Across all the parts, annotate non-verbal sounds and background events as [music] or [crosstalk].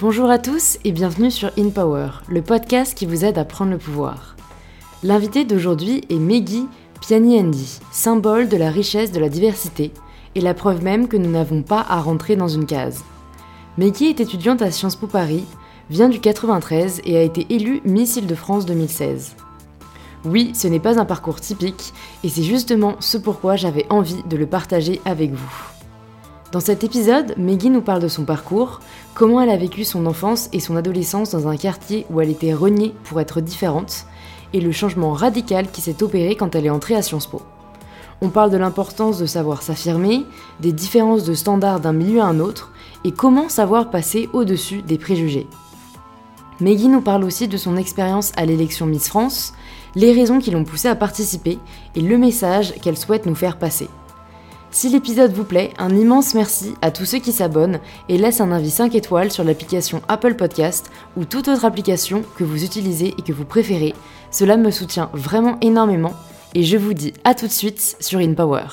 Bonjour à tous et bienvenue sur In Power, le podcast qui vous aide à prendre le pouvoir. L'invité d'aujourd'hui est Meggy Piani-Andy, symbole de la richesse de la diversité et la preuve même que nous n'avons pas à rentrer dans une case. Meggy est étudiante à Sciences Po Paris, vient du 93 et a été élue Miss Île-de-France 2016. Oui, ce n'est pas un parcours typique et c'est justement ce pourquoi j'avais envie de le partager avec vous. Dans cet épisode, Meggy nous parle de son parcours, comment elle a vécu son enfance et son adolescence dans un quartier où elle était reniée pour être différente, et le changement radical qui s'est opéré quand elle est entrée à Sciences Po. On parle de l'importance de savoir s'affirmer, des différences de standards d'un milieu à un autre, et comment savoir passer au-dessus des préjugés. Meggy nous parle aussi de son expérience à l'élection Miss France, les raisons qui l'ont poussée à participer et le message qu'elle souhaite nous faire passer. Si l'épisode vous plaît, un immense merci à tous ceux qui s'abonnent et laissent un avis 5 étoiles sur l'application Apple Podcast ou toute autre application que vous utilisez et que vous préférez. Cela me soutient vraiment énormément et je vous dis à tout de suite sur InPower.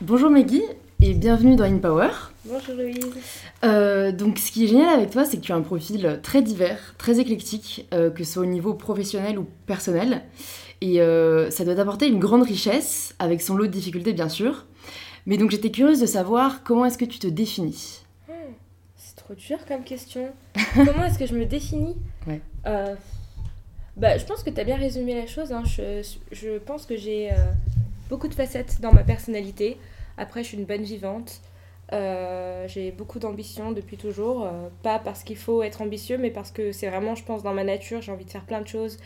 Bonjour Meggy et bienvenue dans InPower. Bonjour Louise. Euh, donc ce qui est génial avec toi, c'est que tu as un profil très divers, très éclectique, euh, que ce soit au niveau professionnel ou personnel. Et euh, ça doit t'apporter une grande richesse, avec son lot de difficultés bien sûr. Mais donc j'étais curieuse de savoir comment est-ce que tu te définis Hmm, c'est trop dur comme question. [laughs] Comment est-ce que je me définis Ouais. Euh, bah, Je pense que tu as bien résumé la chose. hein. Je, je pense que j'ai euh, beaucoup de facettes dans ma personnalité. Après, je suis une bonne vivante. Euh, j'ai beaucoup d'ambition depuis toujours. pas parce qu'il faut être ambitieux, mais parce que c'est vraiment, je pense, dans ma nature. J'ai envie de faire plein de choses.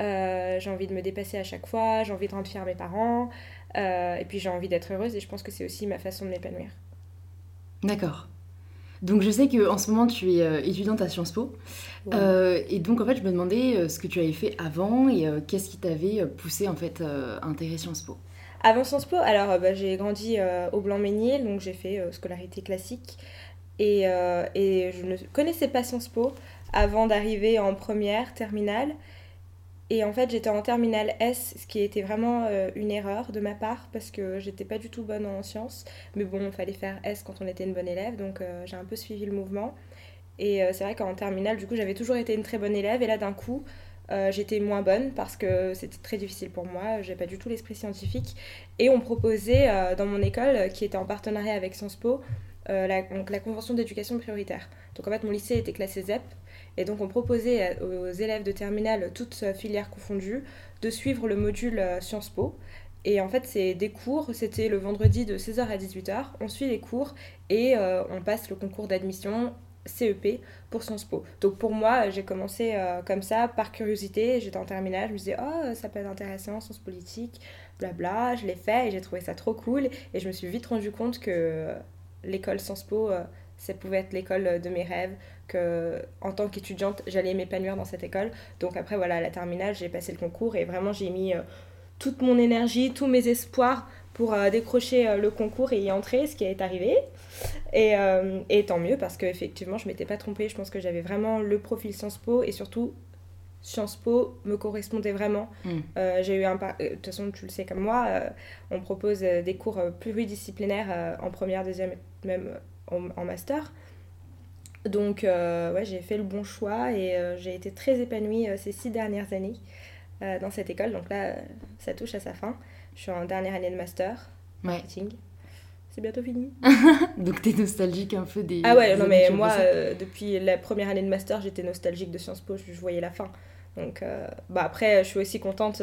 Euh, j'ai envie de me dépasser à chaque fois. J'ai envie de rendre fier mes parents. Euh, et puis j'ai envie d'être heureuse. Et je pense que c'est aussi ma façon de m'épanouir. D'accord. Donc je sais qu'en ce moment tu es euh, étudiante à Sciences Po. Euh, et donc en fait je me demandais ce que tu avais fait avant et qu'est-ce qui t'avait poussé en fait à intégrer Sciences Po? Avant Sciences Po, alors bah, j'ai grandi au Blanc-Ménil, donc j'ai fait scolarité classique. Et, et je ne connaissais pas Sciences Po avant d'arriver en première, terminale. Et en fait, j'étais en terminale S, ce qui était vraiment euh, une erreur de ma part parce que j'étais pas du tout bonne en sciences. Mais bon, il fallait faire S quand on était une bonne élève, donc euh, j'ai un peu suivi le mouvement. Et euh, c'est vrai qu'en terminale, du coup, j'avais toujours été une très bonne élève. Et là, d'un coup, j'étais moins bonne parce que c'était très difficile pour moi. J'ai pas du tout l'esprit scientifique. Et on proposait dans mon école, qui était en partenariat avec Sciences Po, donc la convention d'éducation prioritaire. Donc en fait, mon lycée était classé ZEP. Et donc on proposait à- aux élèves de terminale, toutes euh, filières confondues, de suivre le module euh, Sciences Po. Et en fait, c'est des cours, c'était le vendredi de 16h à 18h. On suit les cours et euh, on passe le concours d'admission CEP pour Sciences Po. Donc pour moi, j'ai commencé euh, comme ça, par curiosité. J'étais en terminale, je me disais, oh, ça peut être intéressant, sciences politiques, blabla. Je l'ai fait et j'ai trouvé ça trop cool. Et je me suis vite rendu compte que euh, l'école Sciences Po, euh, ça pouvait être l'école de mes rêves, que en tant qu'étudiante, j'allais m'épanouir dans cette école. Donc après, voilà, à la terminale, j'ai passé le concours et vraiment, j'ai mis euh, toute mon énergie, tous mes espoirs pour euh, décrocher euh, le concours et y entrer, ce qui est arrivé. Et, et tant mieux parce qu'effectivement, je m'étais pas trompée. Je pense que j'avais vraiment le profil Sciences Po et surtout, Sciences Po me correspondait vraiment. Mm. Euh, j'ai eu un par- De toute façon, tu le sais comme moi, euh, on propose des cours pluridisciplinaires euh, en première, deuxième, et même en, en master. Donc, euh, ouais, j'ai fait le bon choix et euh, j'ai été très épanouie euh, ces six dernières années dans cette école. Donc là, ça touche à sa fin. Je suis en dernière année de master Ouais. marketing. C'est bientôt fini. [laughs] Donc t'es nostalgique un peu des. Ah ouais, des non mais moi, depuis la première année de master, j'étais nostalgique de Sciences Po, je, je voyais la fin. Donc, bah après, je suis aussi contente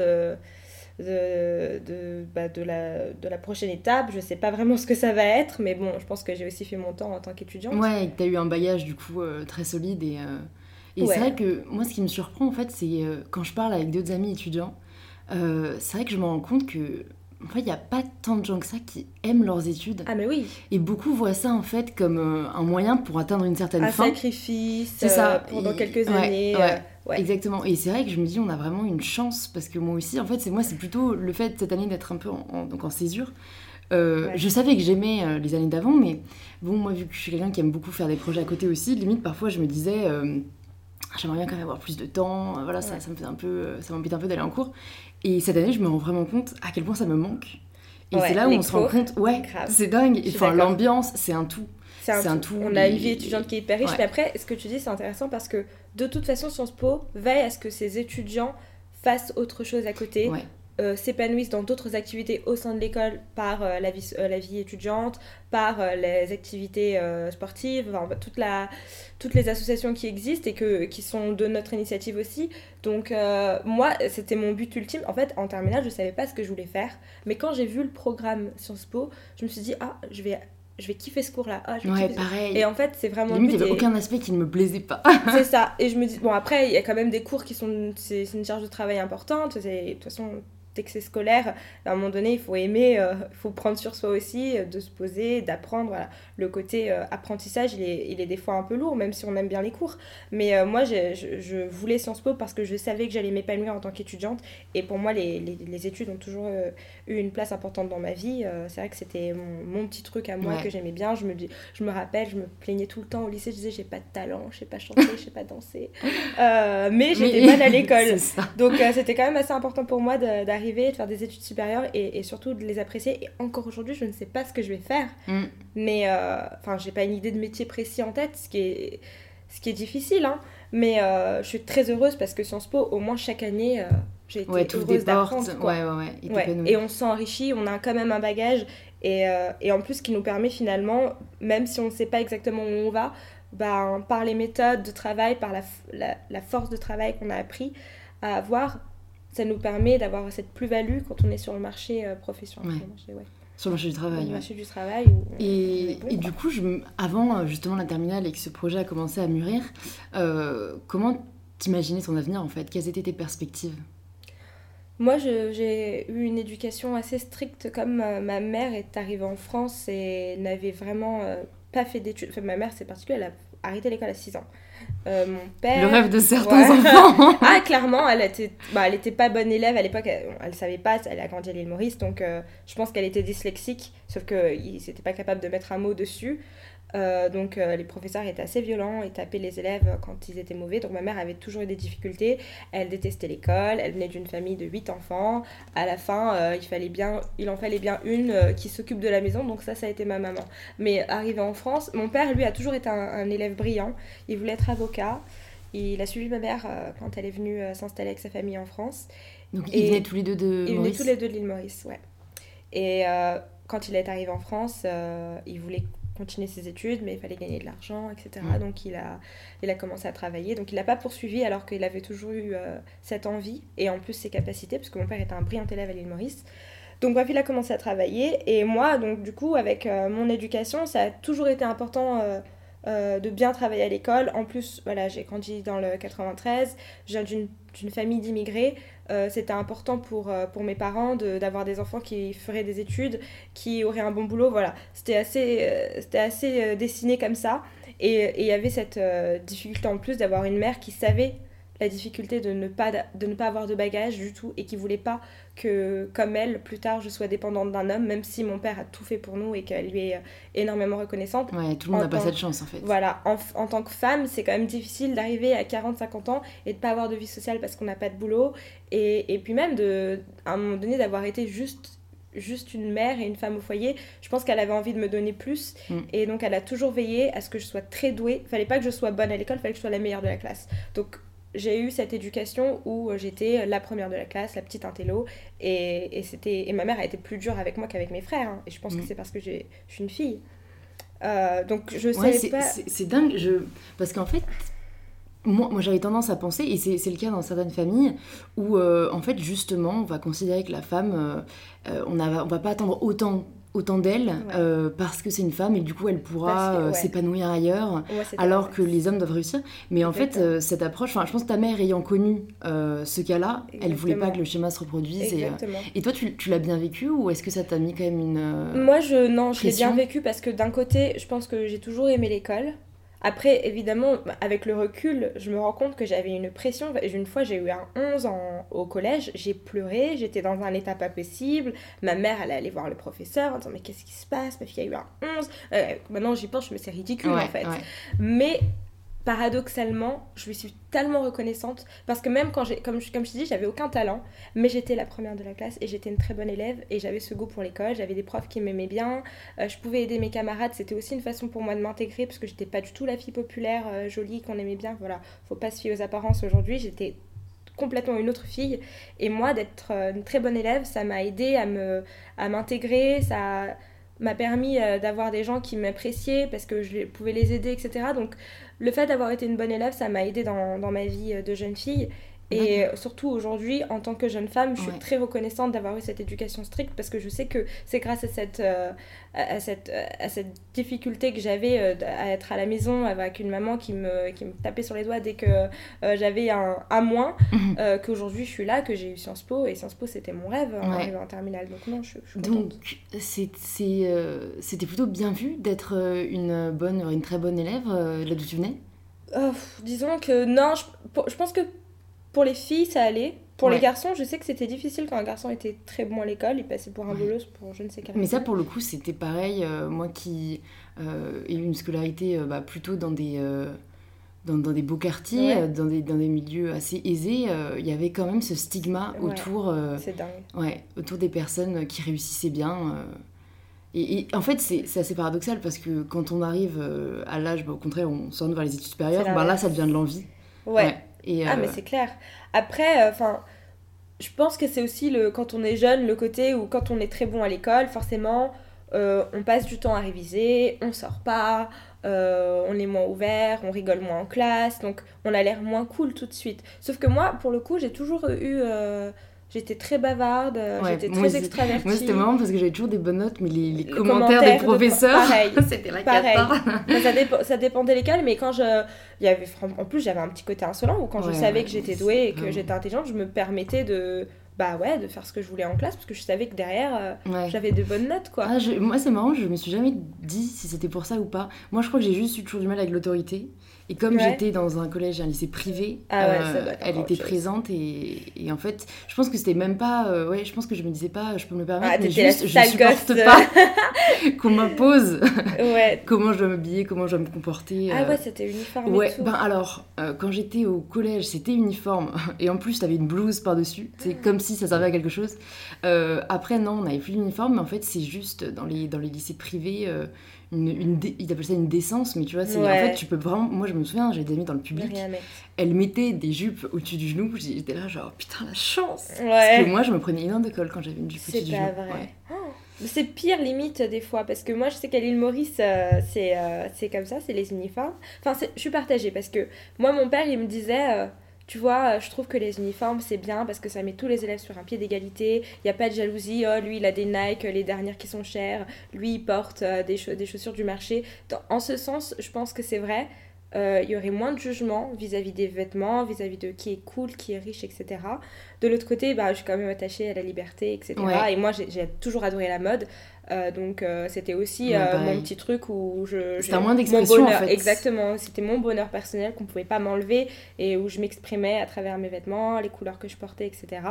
de, de, bah, de, la, de la prochaine étape. Je sais pas vraiment ce que ça va être, mais bon, je pense que j'ai aussi fait mon temps en tant qu'étudiante. Ouais, et que t'as eu un bagage du coup euh, très solide et. euh, Et Ouais. c'est vrai que moi, ce qui me surprend en fait, c'est euh, quand je parle avec d'autres amis étudiants, c'est vrai que je me rends compte que. En fait, il n'y a pas tant de gens que ça qui aiment leurs études. Ah mais oui, Et beaucoup voient ça en fait comme euh, un moyen pour atteindre une certaine un fin. sacrifice C'est ça. euh, pendant Et- quelques ouais, années. ouais. euh, ouais. Exactement. Et c'est vrai que je me dis, on a vraiment une chance parce que moi aussi, en fait, c'est moi, c'est plutôt le fait cette année d'être un peu en, en- donc en césure. Je savais que j'aimais les années d'avant, mais bon, moi, vu que je suis quelqu'un qui aime beaucoup faire des projets à côté aussi, limite parfois je me disais, j'aimerais bien quand même avoir plus de temps. Voilà, ça, Ouais. ça me fait un peu, ça m'embête un peu d'aller en cours. Et cette année, je me rends vraiment compte à quel point ça me manque. Et Ouais, c'est là où on se rend compte, ouais, c'est dingue. Enfin, l'ambiance, c'est un tout. c'est un, tout. On a une vie étudiante qui est hyper riche, mais après, ce que tu dis, c'est intéressant parce que de toute façon, Sciences Po veille à ce que ses étudiants fassent autre chose à côté, euh, s'épanouissent dans d'autres activités au sein de l'école par euh, la, vie, euh, la vie étudiante, par les activités sportives, enfin, toute la, toutes les associations qui existent et que, qui sont de notre initiative aussi. Donc moi, c'était mon but ultime. En fait, en terminale, je ne savais pas ce que je voulais faire. Mais quand j'ai vu le programme Sciences Po, je me suis dit, ah, je vais je vais kiffer ce cours-là. Ah, ouais, pareil. Et en fait, c'est vraiment. Limite, il n'y avait aucun aspect qui ne me plaisait pas. [laughs] c'est [laughs] ça. Et je me dis, bon, après, il y a quand même des cours qui sont. C'est une charge de travail importante. De toute façon, c'est scolaire, à un moment donné, il faut aimer, euh, il faut prendre sur soi aussi, euh, de se poser, d'apprendre. Voilà. Le côté euh, apprentissage, il est, il est des fois un peu lourd, même si on aime bien les cours. Mais moi, je, je, voulais Sciences Po parce que je savais que j'allais m'épanouir en tant qu'étudiante. Et pour moi, les, les, les études ont toujours eu une place importante dans ma vie. c'est vrai que c'était mon, mon, petit truc à moi que j'aimais bien. Je me, je me rappelle, je me plaignais tout le temps au lycée. Je disais, j'ai pas de talent, je sais pas chanter, je sais pas danser. mais j'étais bonne à l'école. [laughs] Donc, c'était quand même assez important pour moi d'arriver de faire des études supérieures et, surtout de les apprécier. Et encore aujourd'hui, je ne sais pas ce que je vais faire. Mm. Mais, euh, enfin, j'ai pas une idée de métier précis en tête, ce qui est, ce qui est difficile. Hein. Mais euh, je suis très heureuse parce que Sciences Po, au moins chaque année, euh, j'ai été heureuse d'apprendre. Ouais, ouais, ouais. Et on s'enrichit, on a quand même un bagage. Et, et, en plus, qui nous permet finalement, même si on ne sait pas exactement où on va, ben, par les méthodes de travail, par la, la, la force de travail qu'on a appris à avoir, ça nous permet d'avoir cette plus-value quand on est sur le marché euh, professionnel. Sur le marché du travail. Le marché du travail. et, et du coup, je, avant euh, justement la terminale et que ce projet a commencé à mûrir, euh, comment t'imaginais ton avenir en fait? Quelles étaient tes perspectives? Moi, j'ai eu une éducation assez stricte, comme ma mère est arrivée en France et n'avait vraiment pas fait d'études. Enfin, ma mère, c'est particulier, elle a arrêté l'école à 6 ans. Euh, mon père. Le rêve de certains enfants. [laughs] ah, clairement, elle était, bah, elle était pas bonne élève à l'époque. Elle, ne savait pas. Elle a grandi à l'île Maurice, donc euh, je pense qu'elle était dyslexique, sauf qu'ils n'étaient pas capables de mettre un mot dessus. Euh, donc euh, les professeurs étaient assez violents et tapaient les élèves quand ils étaient mauvais. Donc ma mère avait toujours eu des difficultés. Elle détestait l'école. Elle venait d'une famille de 8 enfants. À la fin, euh, il, fallait bien, il en fallait bien une qui s'occupe de la maison. Donc ça, ça a été ma maman. Mais arrivé en France, mon père, lui, a toujours été un, élève brillant. Il voulait être avocat. Il a suivi ma mère quand elle est venue s'installer avec sa famille en France. Donc ils venaient tous les deux de Ils venaient tous les deux de l'île Maurice, ouais. Et quand il est arrivé en France, il voulait continuer ses études, mais il fallait gagner de l'argent, etc. Donc il a, il a commencé à travailler. Donc il n'a pas poursuivi alors qu'il avait toujours eu euh, cette envie et en plus ses capacités, parce que mon père était un brillant élève à l'île Maurice. Donc bref, il a commencé à travailler et moi, donc du coup, avec euh, mon éducation, ça a toujours été important euh, de bien travailler à l'école. En plus, voilà, j'ai grandi dans le 93, je viens d'une famille d'immigrés. Euh, c'était important pour, euh, pour mes parents d'avoir des enfants qui feraient des études, qui auraient un bon boulot. Voilà, c'était assez, c'était assez dessiné comme ça. Et il y avait cette difficulté en plus d'avoir une mère qui savait la difficulté de ne pas, de ne pas avoir de bagage du tout et qui voulait pas que, comme elle, plus tard, je sois dépendante d'un homme, même si mon père a tout fait pour nous et qu'elle lui est énormément reconnaissante. Ouais, tout le monde n'a pas cette chance en fait. Voilà, en, en tant que femme, c'est quand même difficile d'arriver à 40-50 ans et de pas avoir de vie sociale parce qu'on n'a pas de boulot. Et, et puis même, de, à un moment donné, d'avoir été juste juste une mère et une femme au foyer. Je pense qu'elle avait envie de me donner plus. Mm. Et donc, elle a toujours veillé à ce que je sois très douée. Fallait pas que je sois bonne à l'école, fallait que je sois la meilleure de la classe. Donc, j'ai eu cette éducation où euh, j'étais la première de la classe, la petite intello, et, et, c'était, et ma mère a été plus dure avec moi qu'avec mes frères, hein. et je pense que mm. c'est parce que je suis une fille. Euh, donc je sais pas... C'est dingue, je... parce qu'en fait, moi, moi j'avais tendance à penser, et c'est le cas dans certaines familles, où euh, en fait justement on va considérer que la femme, on, a, on va pas attendre autant autant d'elle euh, parce que c'est une femme et du coup elle pourra euh, s'épanouir ailleurs alors que les hommes doivent réussir. Mais en fait euh, cette approche je pense que ta mère ayant connu ce cas là elle voulait pas que le schéma se reproduise et, et, toi tu, tu l'as bien vécu ou est-ce que ça t'a mis quand même une moi je non je l'ai bien vécu parce que d'un côté je pense que j'ai toujours aimé l'école après, évidemment, avec le recul, je me rends compte que j'avais une pression. Une fois, j'ai eu un 11 en, au collège, j'ai pleuré, j'étais dans un état pas possible. Ma mère, elle allait voir le professeur en disant Mais qu'est-ce qui se passe? Ma fille a eu un 11. Euh, maintenant, j'y pense, je me c'est ridicule en fait. Mais paradoxalement, je lui suis tellement reconnaissante parce que même quand j'ai, comme, je- comme je dis, j'avais aucun talent, mais j'étais la première de la classe et j'étais une très bonne élève et j'avais ce goût pour l'école, j'avais des profs qui m'aimaient bien, euh, je pouvais aider mes camarades, c'était aussi une façon pour moi de m'intégrer parce que j'étais pas du tout la fille populaire, euh, jolie, qu'on aimait bien, voilà, faut pas se fier aux apparences aujourd'hui, j'étais complètement une autre fille et moi d'être euh, une très bonne élève, ça m'a aidé à me à m'intégrer, ça m'a permis d'avoir des gens qui m'appréciaient parce que je pouvais les aider, etc. Donc le fait d'avoir été une bonne élève, ça m'a aidé dans, dans ma vie euh, de jeune fille. Et euh, surtout aujourd'hui, en tant que jeune femme, je suis Ouais. très reconnaissante d'avoir eu cette éducation stricte parce que je sais que c'est grâce à cette, euh, à, cette, à cette difficulté que j'avais euh, à être à la maison avec une maman qui me, qui me tapait sur les doigts dès que euh, j'avais un à moins Mhm. euh, qu'aujourd'hui je suis là, que j'ai eu Sciences Po et Sciences Po c'était mon rêve en Ouais. arrivant en terminale. Donc non, je, je suis Donc, euh, c'était plutôt bien vu d'être euh, une bonne, une très bonne élève euh, là d'où tu venais? Disons que non, je, je pense que pour les filles ça allait. Pour Ouais. les garçons, je sais que c'était difficile quand un garçon était très bon à l'école, il passait pour un Ouais. bolos pour je ne sais quelle Mais ça, pour le coup, c'était pareil. euh, moi qui euh, ai eu une scolarité euh, bah, plutôt dans des, dans, dans des beaux quartiers, Ouais. dans, des, dans des milieux assez aisés, il y avait quand même ce stigma autour, C'est dingue. ouais, autour des personnes qui réussissaient bien. Et, et en fait, c'est c'est assez paradoxal parce que quand on arrive à l'âge, bah, au contraire, on s'oriente vers les études supérieures, bah, là, ça devient de l'envie. Ouais. Et, Ah, euh, mais c'est clair. Après, enfin, je pense que c'est aussi le, quand on est jeune, le côté où quand on est très bon à l'école, forcément, euh, on passe du temps à réviser, on sort pas, euh, on est moins ouvert, on rigole moins en classe, donc on a l'air moins cool tout de suite. Sauf que moi, pour le coup, j'ai toujours eu. euh, J'étais très bavarde, euh, Ouais, j'étais très extravertie. Moi, c'était marrant parce que j'avais toujours des bonnes notes, mais les, commentaires, commentaires des de- professeurs, pareil. [laughs] c'était la Pareil. ça, ça dépendait de l'école, mais quand je. Il y avait, en plus, j'avais un petit côté insolent où quand je savais que j'étais douée et que j'étais intelligente, je me permettais de. Bah ouais, de faire ce que je voulais en classe parce que je savais que derrière, euh, Ouais. j'avais de bonnes notes quoi. Ah, je- moi, c'est marrant, je me suis jamais dit si c'était pour ça ou pas. Moi, je crois que j'ai juste eu toujours du mal avec l'autorité. Et comme Ouais. j'étais dans un collège et un lycée privé, Ah ouais, euh, ça elle était présente et, et en fait, je pense que c'était même pas. euh, ouais, je pense que je me disais pas, je peux me le permettre, Ah, mais juste, je supporte pas [laughs] qu'on m'impose ouais. [laughs] comment je dois m'habiller, comment je dois me comporter. Ah euh. ouais, c'était uniforme Ouais, et tout. ben alors, euh, quand j'étais au collège, c'était uniforme. [laughs] Et en plus, t'avais une blouse par-dessus. C'est comme si ça servait à quelque chose. Euh, après, non, on n'avait plus l'uniforme, mais en fait, c'est juste dans les, dans les lycées privés, euh, une, une dé- ils appellent ça une décence, mais tu vois, c'est en Ouais. fait, tu peux vraiment. Moi, je me souviens, j'ai des amis dans le public, elles mettaient des jupes au-dessus du genou. J'étais là, genre, putain, la chance Parce que Ouais. moi, je me prenais énorme de colle quand j'avais une jupe C'est au-dessus du pas genou. vrai. Ouais. Oh, mais C'est pire limite des fois parce que moi je sais qu'à l'île Maurice euh, c'est euh, c'est comme ça, c'est les uniformes. Enfin c'est- je suis partagée parce que moi mon père il me disait euh, tu vois, euh, je trouve que les uniformes c'est bien parce que ça met tous les élèves sur un pied d'égalité. Il n'y a pas de jalousie. Oh, lui il a des Nike, les dernières qui sont chères. Lui il porte euh, des, cha- des chaussures du marché. Dans- en ce sens, je pense que c'est vrai. Euh, il y aurait moins de jugement vis-à-vis des vêtements, vis-à-vis de qui est cool, qui est riche, etc. De l'autre côté, bah, je suis quand même attachée à la liberté, etc. Ouais. Et moi, j'ai toujours adoré la mode. Euh, donc, euh, c'était aussi euh, mon petit truc où je. C'était un moyen d'expression, en bonheur- fait. Exactement. C'était mon bonheur personnel qu'on pouvait pas m'enlever et où je m'exprimais à travers mes vêtements, les couleurs que je portais, etc.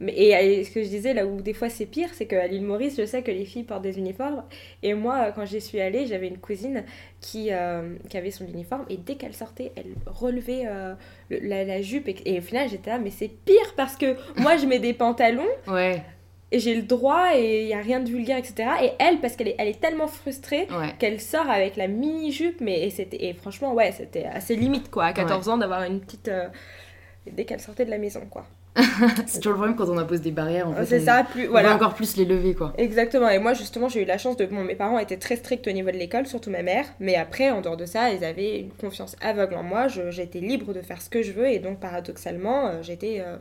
Mais, et, et ce que je disais, là où des fois c'est pire, c'est qu'à l'île Maurice, je sais que les filles portent des uniformes. Et moi, euh, quand j'y suis allée, j'avais une cousine qui, qui avait son uniforme et dès qu'elle sortait, elle relevait le- la, la jupe. Et, et au final, j'étais là, mais c'est pire parce que moi, je mets des pantalons Ouais, et j'ai le droit et il n'y a rien de vulgaire, etc. Et elle, parce qu'elle est, elle est tellement frustrée ouais. qu'elle sort avec la mini-jupe, mais et c'était et franchement, ouais, c'était assez limite, quoi, à 14 ans, d'avoir une petite... euh, dès qu'elle sortait de la maison, quoi. [laughs] C'est toujours le problème quand on impose des barrières. En fait, C'est on- ça, plus... on Voilà. va encore plus les lever, quoi. Exactement, et moi justement j'ai eu la chance de... Bon, mes parents étaient très stricts au niveau de l'école, surtout ma mère, mais après, en dehors de ça, ils avaient une confiance aveugle en moi, j'étais libre de faire ce que je veux, et donc paradoxalement, euh, j'étais euh,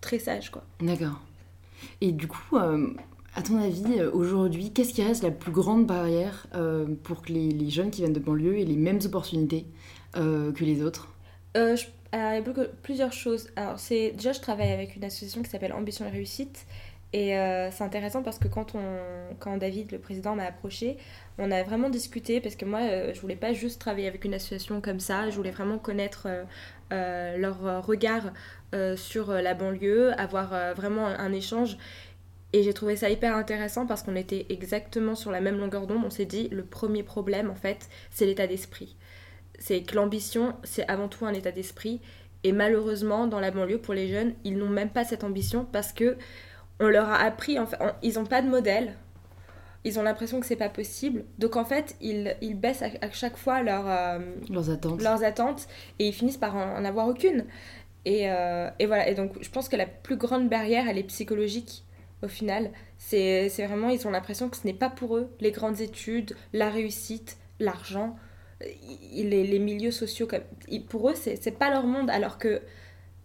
très sage, quoi. D'accord. Et du coup, euh, à ton avis, euh, aujourd'hui, qu'est-ce qui reste la plus grande barrière euh, pour que les, jeunes qui viennent de banlieue aient les mêmes opportunités que les autres? Il y a plusieurs choses. Alors, déjà, je travaille avec une association qui s'appelle Ambition et Réussite. Et c'est intéressant parce que quand, on, quand David, le président, m'a approché, on a vraiment discuté parce que moi, euh, je voulais pas juste travailler avec une association comme ça. Je voulais vraiment connaître leur regard sur euh, la banlieue, avoir euh, vraiment un, un échange. Et j'ai trouvé ça hyper intéressant parce qu'on était exactement sur la même longueur d'onde. On s'est dit, le premier problème, en fait, c'est l'état d'esprit c'est que l'ambition, c'est avant tout un état d'esprit. Et malheureusement, dans la banlieue, pour les jeunes, ils n'ont même pas cette ambition parce que on leur a appris, en fait, ils n'ont pas de modèle. Ils ont l'impression que c'est pas possible. Donc en fait, ils, ils baissent à, chaque fois leur, euh, leurs, attentes. leurs attentes et ils finissent par en, avoir aucune. Et, euh, et, voilà. Et donc je pense que la plus grande barrière, elle est psychologique au final. C'est vraiment, ils ont l'impression que ce n'est pas pour eux les grandes études, la réussite, l'argent les, les, milieux sociaux, pour eux, c'est pas leur monde. Alors que,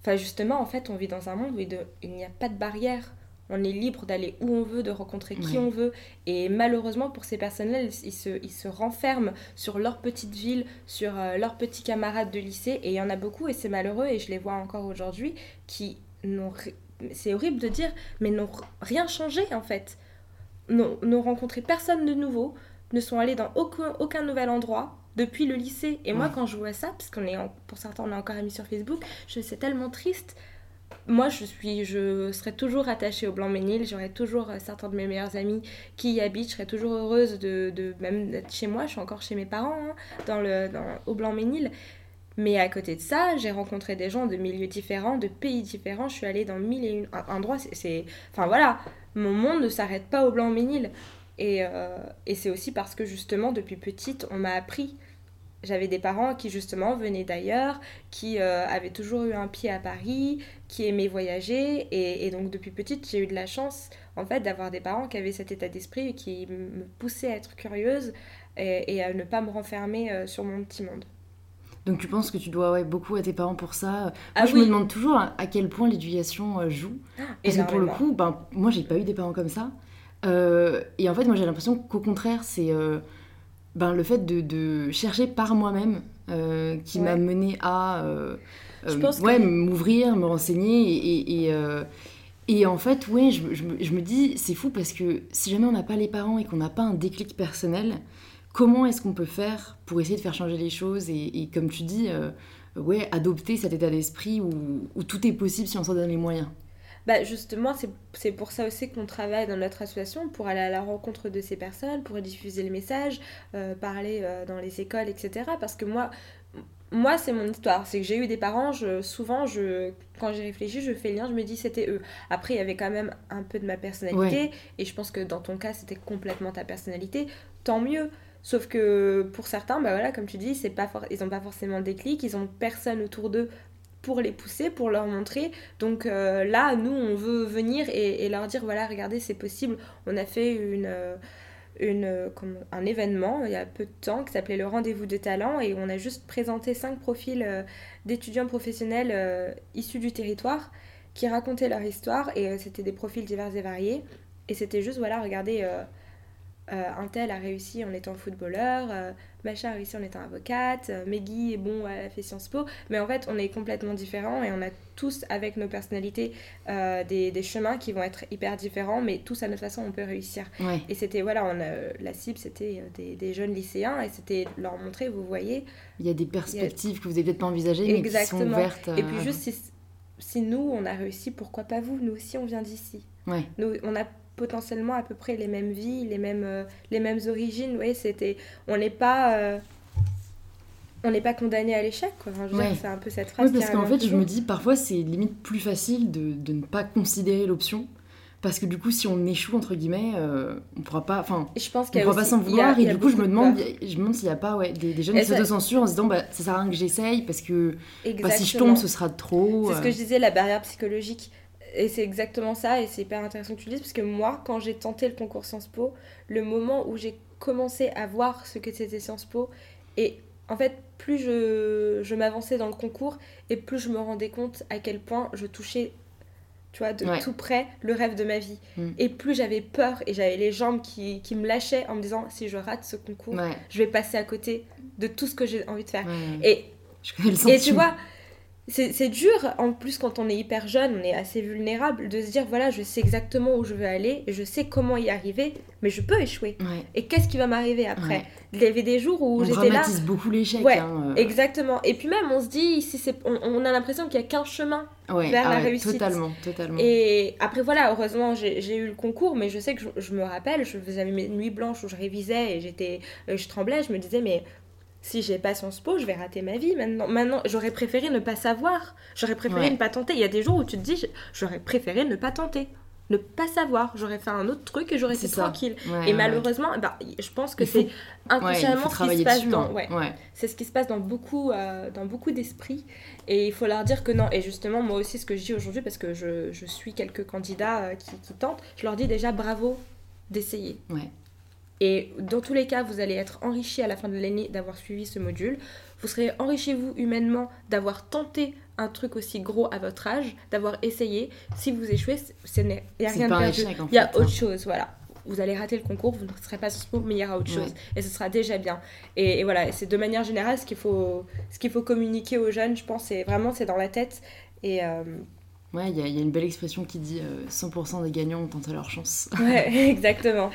justement, en fait, on vit dans un monde où il, n'y a pas de barrière. On est libre d'aller où on veut, de rencontrer qui on veut. Et malheureusement, pour ces personnes-là, ils se, ils se renferment sur leur petite ville, sur euh, leurs petits camarades de lycée. Et il y en a beaucoup, et c'est malheureux, et je les vois encore aujourd'hui, qui n'ont. C'est horrible de dire, mais n'ont rien changé, en fait. N'ont rencontré personne de nouveau, ne sont allés dans aucun, aucun nouvel endroit, depuis le lycée. Et moi, quand je vois ça, parce qu'on est, pour certains, on est encore amis sur Facebook, je c'est tellement triste. Moi, je suis, je serais toujours attachée au Blanc-Ménil. J'aurais toujours euh, certains de mes meilleurs amis qui y habitent. Je serais toujours heureuse de, de même d'être chez moi. Je suis encore chez mes parents, hein, dans le, dans, au Blanc-Ménil. Mais à côté de ça, j'ai rencontré des gens de milieux différents, de pays différents. Je suis allée dans mille et une endroits. C'est, enfin voilà, mon monde ne s'arrête pas au Blanc-Ménil. Et, euh, et c'est aussi parce que justement, depuis petite, on m'a appris. J'avais des parents qui justement venaient d'ailleurs, qui euh, avaient toujours eu un pied à Paris, qui aimaient voyager. Et, et donc depuis petite, j'ai eu de la chance en fait d'avoir des parents qui avaient cet état d'esprit et qui me poussaient à être curieuse et, et à ne pas me renfermer euh, sur mon petit monde. Donc tu penses que tu dois ouais, beaucoup à tes parents pour ça? Ah Moi, je me demande toujours à quel point l'éducation joue. Ah, Parce que pour le coup, ben, moi, j'ai pas eu des parents comme ça. Euh, et en fait, moi j'ai l'impression qu'au contraire, c'est euh, ben, le fait de, de chercher par moi-même euh, qui m'a mené à ouais, m'ouvrir, me renseigner. Et, et, et, en fait, ouais, je, je, je me dis, c'est fou parce que si jamais on n'a pas les parents et qu'on n'a pas un déclic personnel, comment est-ce qu'on peut faire pour essayer de faire changer les choses et, comme tu dis, ouais, adopter cet état d'esprit où, où tout est possible si on s'en donne les moyens? Bah justement, c'est pour ça aussi qu'on travaille dans notre association, pour aller à la rencontre de ces personnes, pour diffuser le message, euh, parler euh, dans les écoles, etc. Parce que moi, moi c'est mon histoire. C'est que j'ai eu des parents, je, souvent, je, quand j'ai réfléchi, je fais le lien, je me dis c'était eux. Après, il y avait quand même un peu de ma personnalité, et je pense que dans ton cas, c'était complètement ta personnalité. Tant mieux. Sauf que pour certains, bah voilà, comme tu dis, c'est pas ils n'ont pas forcément de déclic, ils ont personne autour d'eux pour les pousser, pour leur montrer. Donc euh, là, nous, on veut venir et, leur dire, voilà, regardez, c'est possible. On a fait une, euh, une, un événement il y a peu de temps qui s'appelait le rendez-vous de talent et on a juste présenté cinq profils euh, d'étudiants professionnels issus du territoire qui racontaient leur histoire et c'était des profils divers et variés. Et c'était juste, voilà, regardez euh, un tel a réussi en étant footballeur, euh, Macha a réussi en étant avocate, euh, Meggy est bon, elle a fait Sciences Po, mais en fait on est complètement différents et on a tous avec nos personnalités des, des, chemins qui vont être hyper différents, mais tous à notre façon on peut réussir. Et c'était, voilà, on la cible c'était des, des, jeunes lycéens et c'était leur montrer, vous voyez. Il y a des perspectives que vous n'avez peut-être pas envisagées, mais qui sont ouvertes. Et puis juste si, si, nous on a réussi, pourquoi pas vous? Nous aussi on vient d'ici. Ouais. Nous, on a potentiellement à peu près les mêmes vies, les mêmes, euh, les mêmes origines. Ouais, c'était, on n'est pas, euh, on n'est pas condamné à l'échec. C'est un peu cette phrase. Oui, parce qu'en fait, je me dis parfois c'est limite plus facile de, de ne pas considérer l'option. Parce que du coup, si on échoue, entre guillemets, euh, on pourra pas. Enfin, je pense on pourra pas s'en vouloir. et du coup, je me demande, je me demande s'il n'y a pas ouais, des, des jeunes qui s'autocensurent en se disant bah, ça sert à rien que j'essaye parce que bah, si je tombe, ce sera trop. C'est ce que je disais, la barrière psychologique. Et c'est exactement ça, et c'est hyper intéressant que tu le dises, parce que moi, quand j'ai tenté le concours Sciences Po, le moment où j'ai commencé à voir ce que c'était Sciences Po, et en fait, plus je, je m'avançais dans le concours, et plus je me rendais compte à quel point je touchais, tu vois, de tout près le rêve de ma vie. Mm. Et plus j'avais peur, et j'avais les jambes qui, qui, me lâchaient en me disant, si je rate ce concours, je vais passer à côté de tout ce que j'ai envie de faire. Et, et tu vois c'est dur, en plus quand on est hyper jeune, on est assez vulnérable, de se dire voilà, je sais exactement où je veux aller, je sais comment y arriver, mais je peux échouer. Et qu'est-ce qui va m'arriver après? Il y avait des jours où j'étais là. On beaucoup l'échec. Ouais, hein, euh. exactement. Et puis même, on se dit, si c'est, on, a l'impression qu'il n'y a qu'un chemin vers la ah réussite. Totalement, totalement. Et après, voilà, heureusement, j'ai eu le concours, mais je sais que je, me rappelle, je faisais mes nuits blanches où je révisais et j'étais, euh, je tremblais, je me disais, mais si j'ai pas Sciences Po, je vais rater ma vie maintenant. Maintenant, j'aurais préféré ne pas savoir. J'aurais préféré Ouais. ne pas tenter. Il y a des jours où tu te dis, j'aurais préféré ne pas tenter. Ne pas savoir. J'aurais fait un autre truc et j'aurais été ça. tranquille. Ouais, Et ouais. malheureusement, bah, je pense que c'est inconsciemment ce qui se passe dessus, dans. hein. C'est ce qui se passe dans beaucoup, euh, dans beaucoup d'esprits. Et il faut leur dire que non. Et justement, moi aussi, ce que je dis aujourd'hui, parce que je, je suis quelques candidats euh, qui, qui tentent, je leur dis déjà bravo d'essayer. Ouais. Et dans tous les cas, vous allez être enrichi à la fin de l'année d'avoir suivi ce module. Vous serez enrichi, vous, humainement, d'avoir tenté un truc aussi gros à votre âge, d'avoir essayé. Si vous échouez, il n'y a rien de perdu. échec, en Il y a autre hein. chose, voilà. Vous allez rater le concours, vous ne serez pas sur ce mais il y aura autre Ouais. chose. Et ce sera déjà bien. Et, et voilà, et c'est de manière générale ce qu'il faut, ce qu'il faut communiquer aux jeunes, je pense, c'est vraiment c'est dans la tête. Et euh, Ouais, il y, a- il y a une belle expression qui dit euh, 100% des gagnants ont tenté leur chance. ouais, [laughs] exactement.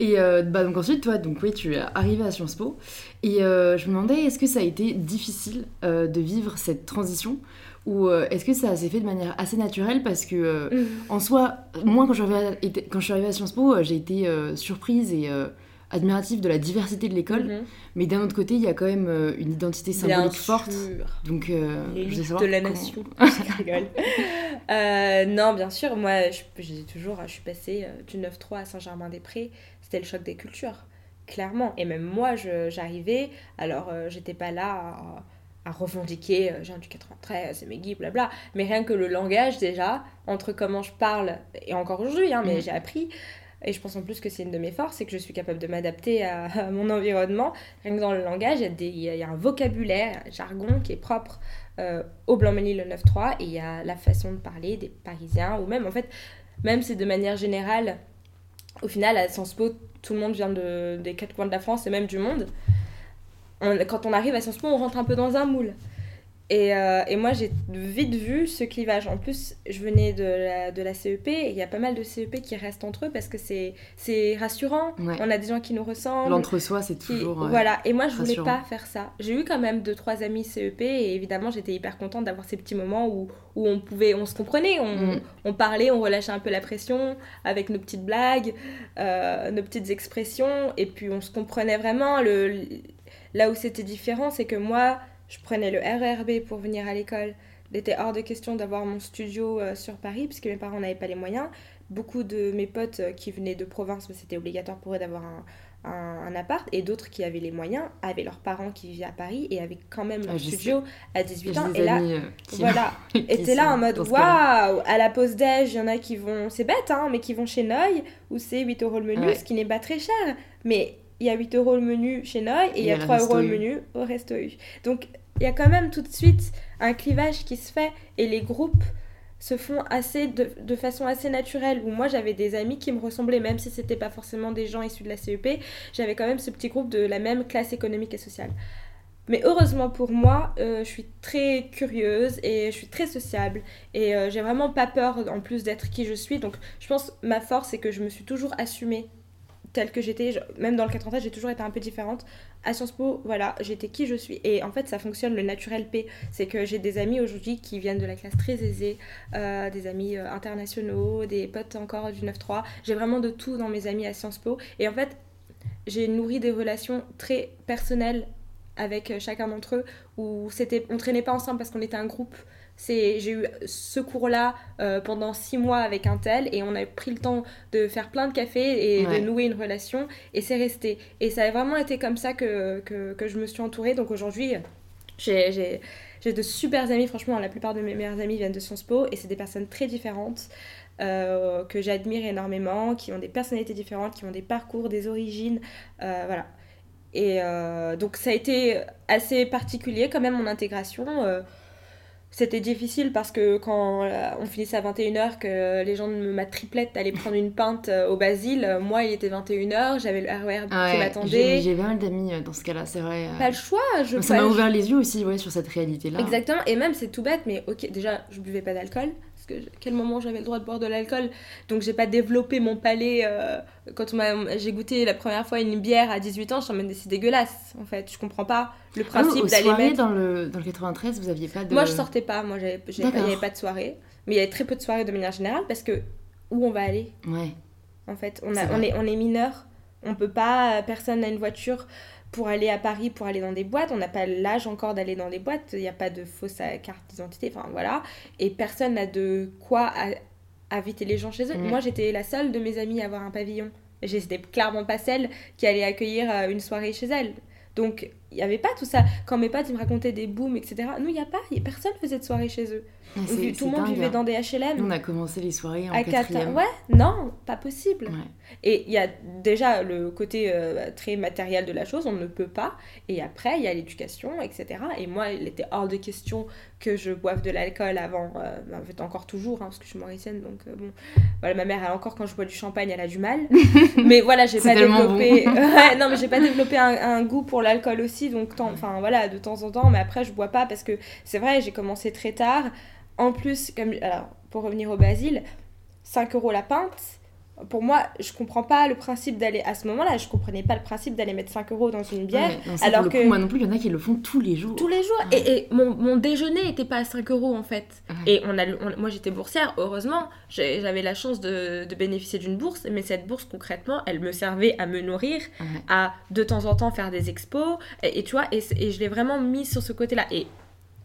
Et euh, bah, donc ensuite, toi, donc oui, tu es arrivé à Sciences Po. Et euh, je me demandais, est-ce que ça a été difficile euh, de vivre cette transition? Ou est-ce que ça s'est fait de manière assez naturelle? Parce que, Mhm. en soi, moi, quand je suis arrivée à, été- quand je suis arrivée à Sciences Po, j'ai été surprise et admirative de la diversité de l'école. Mhm. Mais d'un autre côté, il y a quand même euh, une identité symbolique forte. Donc, euh, je savoir de la comment- nation. [laughs] je [laughs] rigole. Euh, non, bien sûr, moi, je, j'ai toujours, je suis passée du 9-3 à Saint-Germain-des-Prés. C'était le choc des cultures, clairement. Et même moi, j'arrivais, alors euh, j'étais pas là à, à revendiquer, euh, j'ai un du 93, c'est Meggy, blabla. Mais rien que le langage, déjà, entre comment je parle, et encore aujourd'hui, hein, mais Mhm. j'ai appris. Et je pense en plus que c'est une de mes forces, c'est que je suis capable de m'adapter à, [laughs] à mon environnement. Rien que dans le langage, y y il y a un vocabulaire, un jargon qui est propre euh, au Blanc-Ménil le 9-3 et il y a la façon de parler des Parisiens ou même en fait, même c'est de manière générale, au final à Sciences Po, tout le monde vient de, des quatre coins de la France et même du monde. On- quand on arrive à Sciences Po, on rentre un peu dans un moule. Et, euh, et moi, j'ai vite vu ce clivage. En plus, je venais de la, de la CEP et il y a pas mal de CEP qui restent entre eux parce que c'est rassurant. Ouais. On a des gens qui nous ressemblent. L'entre-soi, c'est qui- toujours. euh, Voilà, et moi je voulais rassurant. pas faire ça. J'ai eu quand même deux trois amis CEP et évidemment j'étais hyper contente d'avoir ces petits moments où, où on pouvait, on se comprenait, on, Mm. on parlait, on relâchait un peu la pression avec nos petites blagues, euh, nos petites expressions et puis on se comprenait vraiment. Le, là où c'était différent, c'est que moi je prenais le RERB pour venir à l'école. Il était hors de question d'avoir mon studio euh, sur Paris puisque mes parents n'avaient pas les moyens. Beaucoup de mes potes euh, qui venaient de province, mais c'était obligatoire pour eux d'avoir un, un, un appart, et d'autres qui avaient les moyens avaient leurs parents qui vivaient à Paris et avaient quand même leur Ah, sais. studio à 18 ans. Et là, euh, voilà. [laughs] t'es là en mode waouh À la pause déj, il y en a qui vont. C'est bête, hein, mais qui vont chez Noy où c'est 8 euros le menu, Ouais. ce qui n'est pas très cher. Mais il y a 8 euros le menu chez Noy et il y a le 3 euros le menu au Resto U. Donc il y a quand même tout de suite un clivage qui se fait et les groupes se font assez de, de façon assez naturelle où moi j'avais des amis qui me ressemblaient même si c'était pas forcément des gens issus de la CEP j'avais quand même ce petit groupe de la même classe économique et sociale mais heureusement pour moi, euh, je suis très curieuse et je suis très sociable et euh, j'ai vraiment pas peur en plus d'être qui je suis. Donc je pense ma force c'est que je me suis toujours assumée telle que j'étais. Même dans le 93, j'ai toujours été un peu différente. À Sciences Po, voilà, j'étais qui je suis. Et en fait, ça fonctionne le naturel P. C'est que j'ai des amis aujourd'hui qui viennent de la classe très aisée, euh, des amis euh, internationaux, des potes encore du 9-3. J'ai vraiment de tout dans mes amis à Sciences Po. Et en fait, j'ai nourri des relations très personnelles avec euh, chacun d'entre eux où c'était on traînait pas ensemble parce qu'on était un groupe c'est j'ai eu ce cours là pendant six mois avec un tel et on a pris le temps de faire plein de cafés et Ouais. de nouer une relation et c'est resté et ça a vraiment été comme ça que, que, que je me suis entourée donc aujourd'hui j'ai j'ai j'ai de super amis franchement la plupart de mes meilleurs amis viennent de Sciences Po et c'est des personnes très différentes euh, que j'admire énormément qui ont des personnalités différentes qui ont des parcours des origines euh, voilà et euh, donc ça a été assez particulier quand même mon intégration. C'était difficile parce que quand euh, on finissait à 21h, que les gens de ma triplette allaient prendre une pinte euh, au Basile, euh, moi il était 21h, j'avais le RER Ah qui m'attendait. J'ai pas mal d'amis dans ce cas-là, c'est vrai. Pas le choix, je ça m'a ouvert les yeux aussi ouais, sur cette réalité-là. Exactement, et même c'est tout bête, mais ok, déjà je buvais pas d'alcool, parce que quel moment j'avais le droit de boire de l'alcool, donc j'ai pas développé mon palais. euh, quand j'ai goûté la première fois une bière à 18 ans, je suis en mode c'est dégueulasse en fait, je comprends pas le Ah, principe d'aller mettre. dans le, dans le 93, vous aviez pas de. Moi je sortais pas, moi j'avais- il n'y avait pas de soirée, mais il y avait très peu de soirées de manière générale parce que où on va aller? Ouais. en fait on, a, vrai. on, est, on est mineur, on peut pas, personne n'a une voiture pour aller à Paris, pour aller dans des boîtes. On n'a pas l'âge encore d'aller dans des boîtes. Il n'y a pas de fausse carte d'identité. Enfin, voilà. Et personne n'a de quoi inviter les gens chez eux. Moi, j'étais la seule de mes amies à avoir un pavillon. J'étais clairement pas celle qui allait accueillir euh, une soirée chez elle. Donc, il n'y avait pas tout ça. Quand mes potes me racontaient des booms, etc., nous, il n'y a pas. personne faisait de soirée chez eux. tout le monde vivait hein. dans des HLM. on a commencé les soirées en à quatrième. Ouais, non, pas possible. Et il y a déjà le côté euh, très matériel de la chose, on ne peut pas. Et après, il y a l'éducation, etc. Et moi, il était hors de question que je boive de l'alcool avant. Euh, en fait, encore toujours, hein, parce que je suis mauricienne, donc euh, bon. Voilà, ma mère, elle, encore quand je bois du champagne, elle a du mal. [laughs] mais voilà, j'ai pas développé. [laughs] non, mais j'ai pas développé un, un goût pour l'alcool aussi, donc enfin voilà, de temps en temps, mais après je bois pas parce que c'est vrai, j'ai commencé très tard. En plus, comme, alors, pour revenir au Basile, 5 euros la pinte. Pour moi, je comprends pas le principe d'aller à ce moment-là. Je comprenais pas le principe d'aller mettre 5 euros dans une bière. alors que moi non plus, il y en a qui le font tous les jours. Tous les jours. Et, mon, mon, déjeuner était pas à 5 euros en fait. Et on a, moi j'étais boursière, heureusement. J'avais la chance de, de bénéficier d'une bourse, mais cette bourse concrètement, elle me servait à me nourrir, à de temps en temps faire des expos. Et, et tu vois, et, et je l'ai vraiment mis sur ce côté-là. Et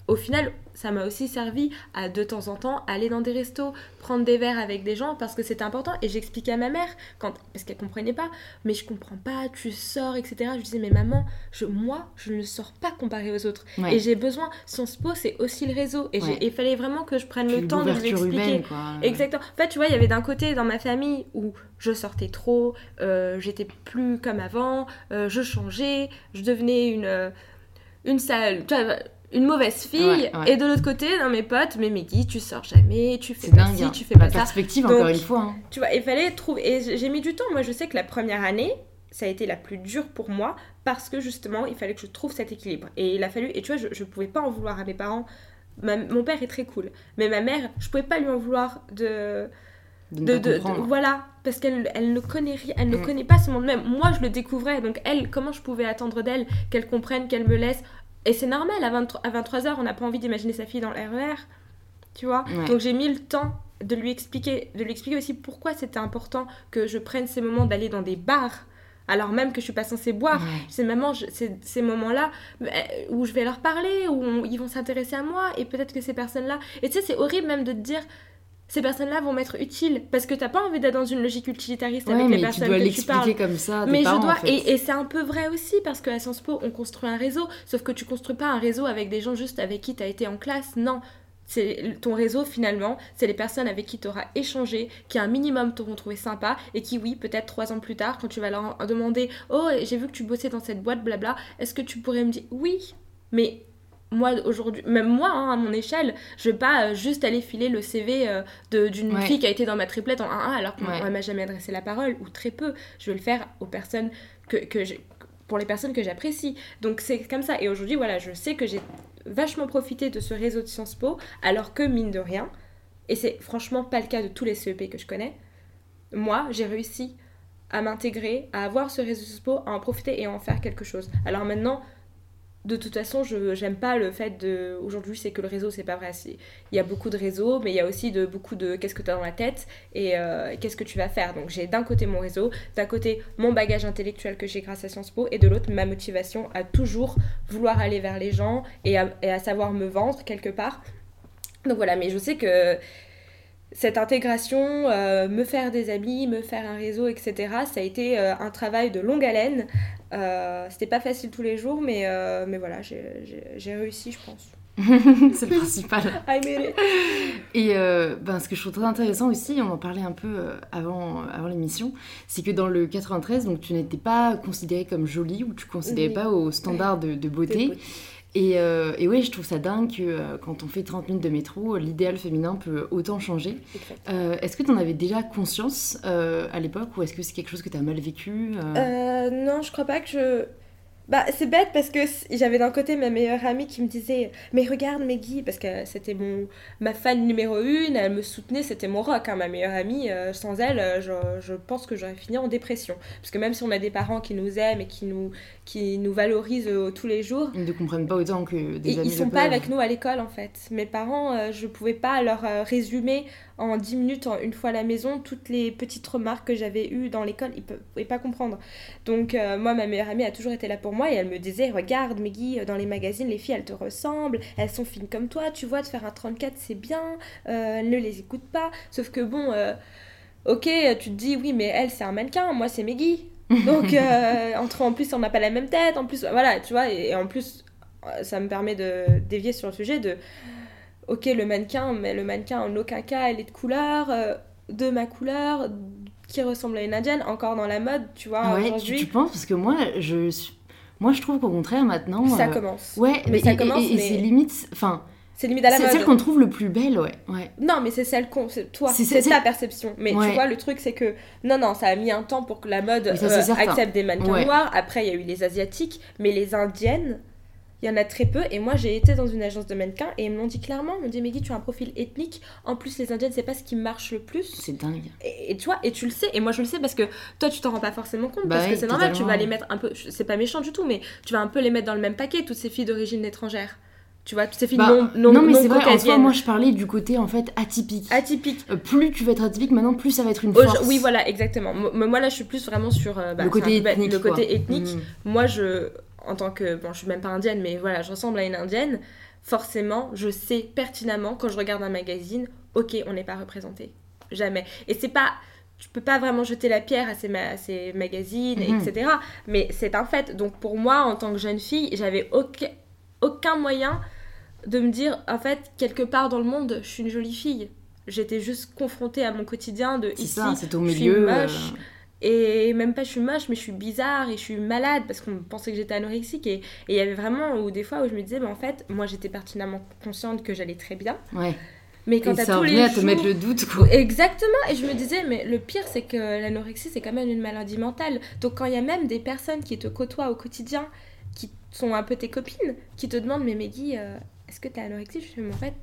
au final, ça m'a aussi servi à de temps en temps aller dans des restos, prendre des verres avec des gens parce que c'était important. Et j'expliquais à ma mère, quand, parce qu'elle comprenait pas, mais je comprends pas, tu sors, etc. Je disais, mais maman, je, moi, je ne sors pas comparé aux autres. Et j'ai besoin, Sciences Po, c'est aussi le réseau. Et il fallait vraiment que je prenne le temps de lui expliquer. Exactement. En fait, tu vois, il y avait d'un côté dans ma famille où je sortais trop, euh, j'étais plus comme avant, euh, je changeais, je devenais une. Euh, une salle, tu vois, une mauvaise fille et de l'autre côté dans mes potes mais Meggy tu sors jamais tu fais pas ci, hein. tu fais pas ça. perspective encore une fois hein. tu vois il fallait trouver et j'ai mis du temps. Moi je sais que la première année ça a été la plus dure pour moi parce que justement il fallait que je trouve cet équilibre. Et il a fallu et tu vois je, je pouvais pas en vouloir à mes parents. Mon père est très cool mais ma mère je pouvais pas lui en vouloir de de, de, voilà parce qu'elle elle ne connaît rien elle ne mm. connaît pas ce monde même. Moi je le découvrais donc elle comment je pouvais attendre d'elle qu'elle comprenne qu'elle me laisse et c'est normal, à, 23, à 23h, on n'a pas envie d'imaginer sa fille dans le RER. Tu vois Donc j'ai mis le temps de lui expliquer, de lui expliquer aussi pourquoi c'était important que je prenne ces moments d'aller dans des bars alors même que je suis pas censée boire. C'est maman, c'est ces moments-là euh, où je vais leur parler, où ils vont s'intéresser à moi, et peut-être que ces personnes-là. Et tu sais, c'est horrible même de te dire, ces personnes-là vont m'être utiles parce que t'as pas envie d'être dans une logique utilitariste avec les personnes tu dois que tu parles. comme ça. Mais je dois et, c'est un peu vrai aussi parce qu'à Sciences Po on construit un réseau, sauf que tu construis pas un réseau avec des gens juste avec qui tu as été en classe. Non, c'est ton réseau finalement, c'est les personnes avec qui tu auras échangé, qui un minimum t'auront trouvé sympa et qui oui, peut-être trois ans plus tard, quand tu vas leur demander "Oh, j'ai vu que tu bossais dans cette boîte blabla, est-ce que tu pourrais me dire? Oui mais moi aujourd'hui, même moi hein, à mon échelle, je vais pas euh, juste aller filer le CV euh, d'une fille qui a été dans ma triplette en 1-1 alors qu'on ouais. m'a jamais adressé la parole ou très peu. Je vais le faire aux personnes que, que pour les personnes que j'apprécie. Donc c'est comme ça. Et aujourd'hui, voilà, je sais que j'ai vachement profité de ce réseau de Sciences Po alors que mine de rien, et c'est franchement pas le cas de tous les CEP que je connais, moi j'ai réussi à m'intégrer, à avoir ce réseau Sciences Po, à en profiter et à en faire quelque chose. Alors maintenant, de toute façon, je j'aime pas le fait de. Aujourd'hui, c'est que le réseau, c'est pas vrai. Il y a beaucoup de réseaux, mais il y a aussi de, beaucoup de qu'est-ce que tu dans la tête et euh, qu'est-ce que tu vas faire. Donc, j'ai d'un côté mon réseau, d'un côté mon bagage intellectuel que j'ai grâce à Sciences Po, et de l'autre ma motivation à toujours vouloir aller vers les gens et à, et à savoir me vendre quelque part. Donc voilà, mais je sais que cette intégration, euh, me faire des amis, me faire un réseau, etc., ça a été euh, un travail de longue haleine. Euh, C'était pas facile tous les jours, mais, euh, mais voilà, j'ai réussi, je pense. [laughs] c'est le principal. [laughs] I made it. Et ben, ce que je trouve très intéressant aussi, on en parlait un peu avant, avant l'émission, c'est que dans le 93, donc, tu n'étais pas considérée comme jolie ou tu ne considérais pas au standard de, de beauté. Et, euh, et oui, je trouve ça dingue que euh, quand on fait 30 minutes de métro, l'idéal féminin peut autant changer. Euh, est-ce que tu en avais déjà conscience à l'époque ou est-ce que c'est quelque chose que tu as mal vécu Non, je crois pas que je bah, c'est bête parce que j'avais d'un côté ma meilleure amie qui me disait Mais regarde Meggy, parce que c'était mon ma fan numéro une, elle me soutenait, c'était mon rock, hein, ma meilleure amie. Euh, sans elle, euh, je, je pense que j'aurais fini en dépression. Parce que même si on a des parents qui nous aiment et qui nous, qui nous valorisent euh, tous les jours, ils ne comprennent pas autant que des ils, amis. Ils sont pas avec nous à l'école en fait. Mes parents, je pouvais pas leur résumer en 10 minutes, en, une fois à la maison, toutes les petites remarques que j'avais eues dans l'école, ils ne pouvaient pas comprendre. Donc, moi, ma meilleure amie a toujours été là pour moi et elle me disait regarde Meggy dans les magazines les filles elles te ressemblent elles sont fines comme toi tu vois de faire un 34 c'est bien euh, ne les écoute pas sauf que bon euh, ok tu te dis oui mais elle c'est un mannequin moi c'est Meggy donc euh, [laughs] entre en plus on n'a pas la même tête en plus voilà tu vois et, en plus ça me permet de dévier sur le sujet de ok le mannequin mais le mannequin en aucun cas elle est de couleur de ma couleur qui ressemble à une indienne, encore dans la mode, tu vois, ouais, aujourd'hui. Tu, tu, penses Parce que moi, je, moi, je trouve qu'au contraire, maintenant... Ça euh, commence. Ouais, mais, ça commence, et, c'est limite... Enfin, c'est limite à la mode. C'est celle qu'on trouve le plus belle, ouais. ouais. Non, mais c'est celle qu'on... Toi, c'est ta perception. Mais tu vois, le truc, c'est que... Non, non, ça a mis un temps pour que la mode euh, accepte des mannequins noirs. Après, il y a eu les Asiatiques. Mais les Indiennes, il y en a très peu. Et moi, j'ai été dans une agence de mannequins et ils m'ont dit clairement, ils m'ont dit, Meggy, tu as un profil ethnique. En plus, les indiennes, c'est pas ce qui marche le plus. C'est dingue. Et, tu vois, et tu le sais. Et moi, je le sais parce que toi, tu t'en rends pas forcément compte. Bah parce que c'est normal, tu vas les mettre un peu. C'est pas méchant du tout, mais tu vas un peu les mettre dans le même paquet, toutes ces filles d'origine étrangère. Tu vois, toutes ces filles bah, non, non, mais c'est vrai, en soi, moi je parlais du côté en fait atypique. Atypique. Euh, plus tu vas être atypique, maintenant plus ça va être une force. oui, voilà, exactement. moi là, je suis plus vraiment sur euh, bah, le côté ethnique. Le côté ethnique. Mm. Moi, je en tant que. Bon, je suis même pas indienne, mais voilà, je ressemble à une indienne. Forcément, je sais pertinemment quand je regarde un magazine, ok, on n'est pas représenté. Jamais. Et c'est pas. Tu peux pas vraiment jeter la pierre à ces, ces magazines, mhm. etc. Mais c'est un fait. Donc pour moi, en tant que jeune fille, j'avais aucun, aucun moyen de me dire, en fait, quelque part dans le monde, je suis une jolie fille. J'étais juste confrontée à mon quotidien de ici, c'est au milieu, je suis moche. Euh, et même pas je suis moche, mais je suis bizarre et je suis malade parce qu'on pensait que j'étais anorexique. Et il y avait vraiment ou des fois où je me disais, bah, en fait, moi j'étais pertinemment consciente que j'allais très bien. Ouais. Mais quand t'as tous les à te mettre le doute, quoi. Exactement. Et je me disais, mais le pire, c'est que l'anorexie, c'est quand même une maladie mentale. Donc quand il y a même des personnes qui te côtoient au quotidien, qui sont un peu tes copines, qui te demandent, mais Meggy, euh, est-ce que t'es anorexique Je me dis, en fait,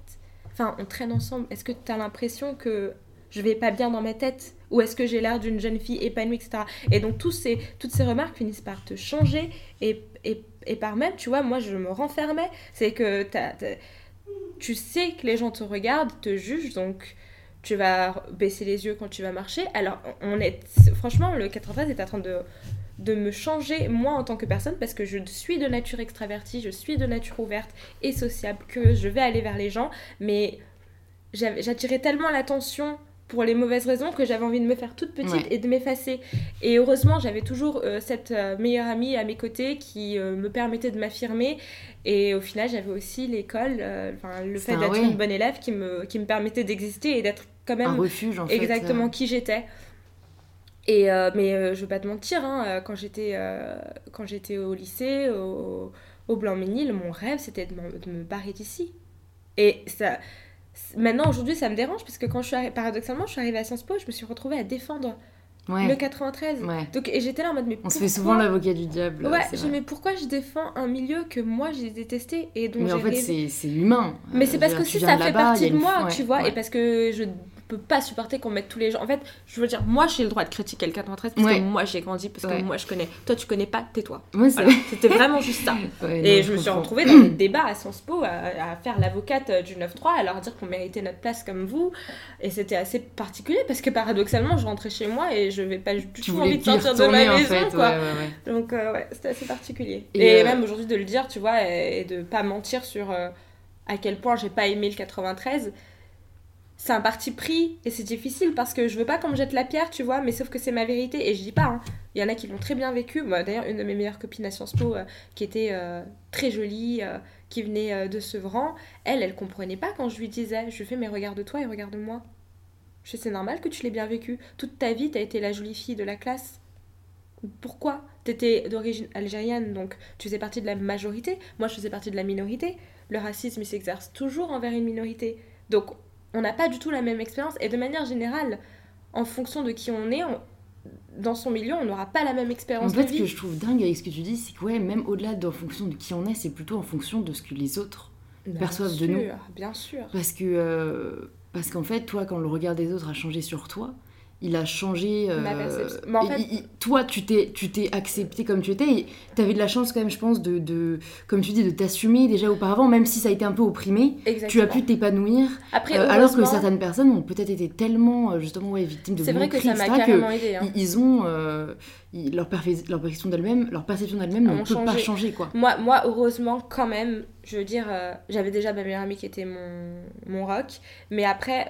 enfin, on traîne ensemble. Est-ce que t'as l'impression que je vais pas bien dans ma tête ou est-ce que j'ai l'air d'une jeune fille épanouie, etc. Et donc ces, toutes ces remarques finissent par te changer et, et, et par même, tu vois, moi je me renfermais. C'est que tu sais que les gens te regardent, te jugent, donc tu vas baisser les yeux quand tu vas marcher. Alors on est, franchement, le 93 est en train de de me changer moi en tant que personne parce que je suis de nature extravertie, je suis de nature ouverte et sociable que je vais aller vers les gens, mais j'attirais tellement l'attention pour les mauvaises raisons que j'avais envie de me faire toute petite et de m'effacer. Et heureusement, j'avais toujours euh, cette euh, meilleure amie à mes côtés qui euh, me permettait de m'affirmer. Et au final, j'avais aussi l'école, le fait d'être une bonne élève qui me, qui me permettait d'exister et d'être quand même un refuge, en exactement qui j'étais. Et mais je veux pas te mentir, hein, quand j'étais quand j'étais au lycée, au, au Blanc-Ménil, mon rêve c'était de, de me barrer d'ici. Et ça, Maintenant, aujourd'hui, ça me dérange parce que quand je suis paradoxalement, je suis arrivée à Sciences Po, je me suis retrouvée à défendre le 93. Donc, et j'étais là en mode, mais On se fait souvent l'avocat du diable. Ouais, je, mais pourquoi je défends un milieu que moi j'ai détesté et dont Mais en fait, c'est humain. Mais c'est parce que si ça fait partie de moi, tu vois, et parce que je peux pas supporter qu'on mette tous les gens. En fait, je veux dire, moi j'ai le droit de critiquer le 93 parce que moi j'ai grandi, parce que moi je connais. Toi tu connais pas, tais-toi. C'était vraiment juste ça. [laughs] et je me suis retrouvée dans des débats à Sciences Po à, faire l'avocate du 9-3, à leur dire qu'on méritait notre place comme vous. Et c'était assez particulier parce que paradoxalement, je rentrais chez moi et je vais pas du tout envie de sortir de ma maison. quoi. Donc euh, ouais, c'était assez particulier. Et, euh, même aujourd'hui de le dire, tu vois, et, de pas mentir sur euh, à quel point j'ai pas aimé le 93 c'est un parti pris et c'est difficile parce que je veux pas qu'on me jette la pierre, tu vois, mais sauf que c'est ma vérité et je dis pas. Hein. Il y en a qui l'ont très bien vécu. Moi, d'ailleurs, une de mes meilleures copines à Sciences Po, euh, qui était euh, très jolie, euh, qui venait de Sevran, elle, elle comprenait pas quand je lui disais, je fais, mais regarde-toi et regarde-moi. Je sais, c'est normal que tu l'aies bien vécu. Toute ta vie, t'as été la jolie fille de la classe. Pourquoi? T'étais d'origine algérienne, donc tu faisais partie de la majorité. Moi, je faisais partie de la minorité. Le racisme, il s'exerce toujours envers une minorité. Donc, on n'a pas du tout la même expérience. Et de manière générale, en fonction de qui on est, dans son milieu, on n'aura pas la même expérience. En fait, ce que je trouve dingue avec ce que tu dis, c'est que ouais, même au-delà de fonction de qui on est, c'est plutôt en fonction de ce que les autres perçoivent de nous. Bien sûr. Parce que euh, parce qu'en fait, toi, quand le regard des autres a changé sur toi, il a changé. Ma euh, perception. Mais en et fait- il- il- toi, tu t'es, tu t'es accepté comme tu étais. Et t'avais de la chance quand même, je pense, de, de comme tu dis, de t'assumer déjà auparavant, même si ça a été un peu opprimé. Exactement. Tu as pu t'épanouir. Après, euh, alors que certaines personnes ont peut-être été tellement euh, justement ouais, victimes de C'est vrai que moqueries, ça m'a que aidé. hein. ils, ont euh, leur, leur perception d'elles-mêmes, leur perception d'elles-mêmes Ont ne peut pas changé. changer quoi. Moi, moi, heureusement, quand même, je veux dire, euh, j'avais déjà ma meilleure amie qui était mon, mon rock, mais après,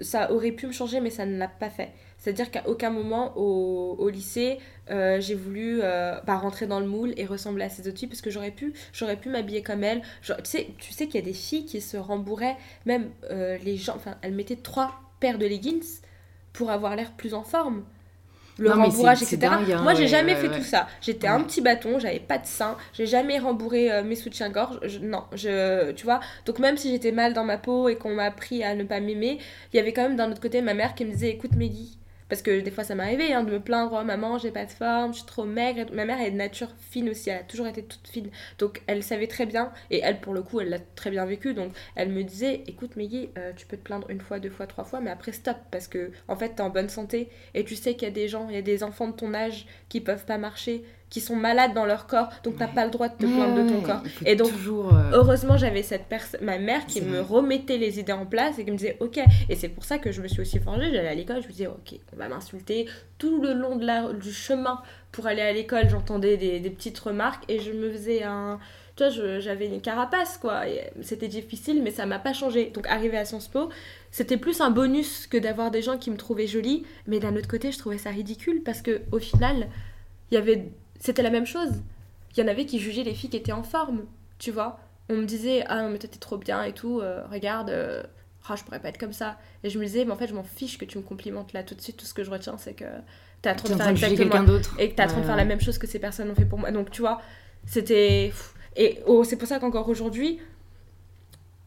ça aurait pu me changer, mais ça ne l'a pas fait. C'est-à-dire qu'à aucun moment au, au lycée, euh, j'ai voulu euh, bah, rentrer dans le moule et ressembler à ces autres filles, parce que j'aurais pu, j'aurais pu m'habiller comme elles. Tu sais, tu sais qu'il y a des filles qui se rembourraient, même euh, les gens, enfin, elles mettaient trois paires de leggings pour avoir l'air plus en forme. Le Non, rembourrage, etc. dingue, hein, Moi, j'ai ouais, jamais ouais, fait ouais. tout ça. J'étais un petit bâton, j'avais pas de sein, j'ai jamais rembourré euh, mes soutiens-gorge. Non, je, tu vois. Donc même si j'étais mal dans ma peau et qu'on m'a appris à ne pas m'aimer, il y avait quand même d'un autre côté ma mère qui me disait, écoute Meggy. Parce que des fois ça m'arrivait hein, de me plaindre, oh, maman j'ai pas de forme, je suis trop maigre. Ma mère est de nature fine aussi, elle a toujours été toute fine. Donc elle savait très bien, et elle pour le coup elle l'a très bien vécu. Donc elle me disait, écoute Meggy, euh, tu peux te plaindre une fois, deux fois, trois fois, mais après stop. Parce que en fait t'es en bonne santé et tu sais qu'il y a des gens, il y a des enfants de ton âge qui peuvent pas marcher, qui sont malades dans leur corps, donc t'as Ouais. pas le droit de te plaindre de ton Ouais, corps. Et donc, toujours. euh, Heureusement, j'avais cette personne, ma mère qui me vrai. remettait les idées en place et qui me disait OK. Et c'est pour ça que je me suis aussi forgée. J'allais à l'école, je me disais OK, on va m'insulter. Tout le long de la, du chemin pour aller à l'école, j'entendais des, des petites remarques et je me faisais un. Tu vois, j'avais une carapace quoi. C'était difficile, mais ça m'a pas changé. Donc, arrivé à Sciences Po, c'était plus un bonus que d'avoir des gens qui me trouvaient jolie. Mais d'un autre côté, je trouvais ça ridicule parce que au final, il y avait. C'était la même chose. Il y en avait qui jugeaient les filles qui étaient en forme, tu vois. On me disait, ah non, mais toi t'es trop bien et tout, euh, regarde, euh, ah, je pourrais pas être comme ça. Et je me disais, mais en fait, je m'en fiche que tu me complimentes là tout de suite. Tout ce que je retiens, c'est que t'es en train T'es de faire exactement. d'autre. Et que t'es en train de faire la même chose que ces personnes ont fait pour moi. Donc, tu vois, c'était. Et oh, c'est pour ça qu'encore aujourd'hui,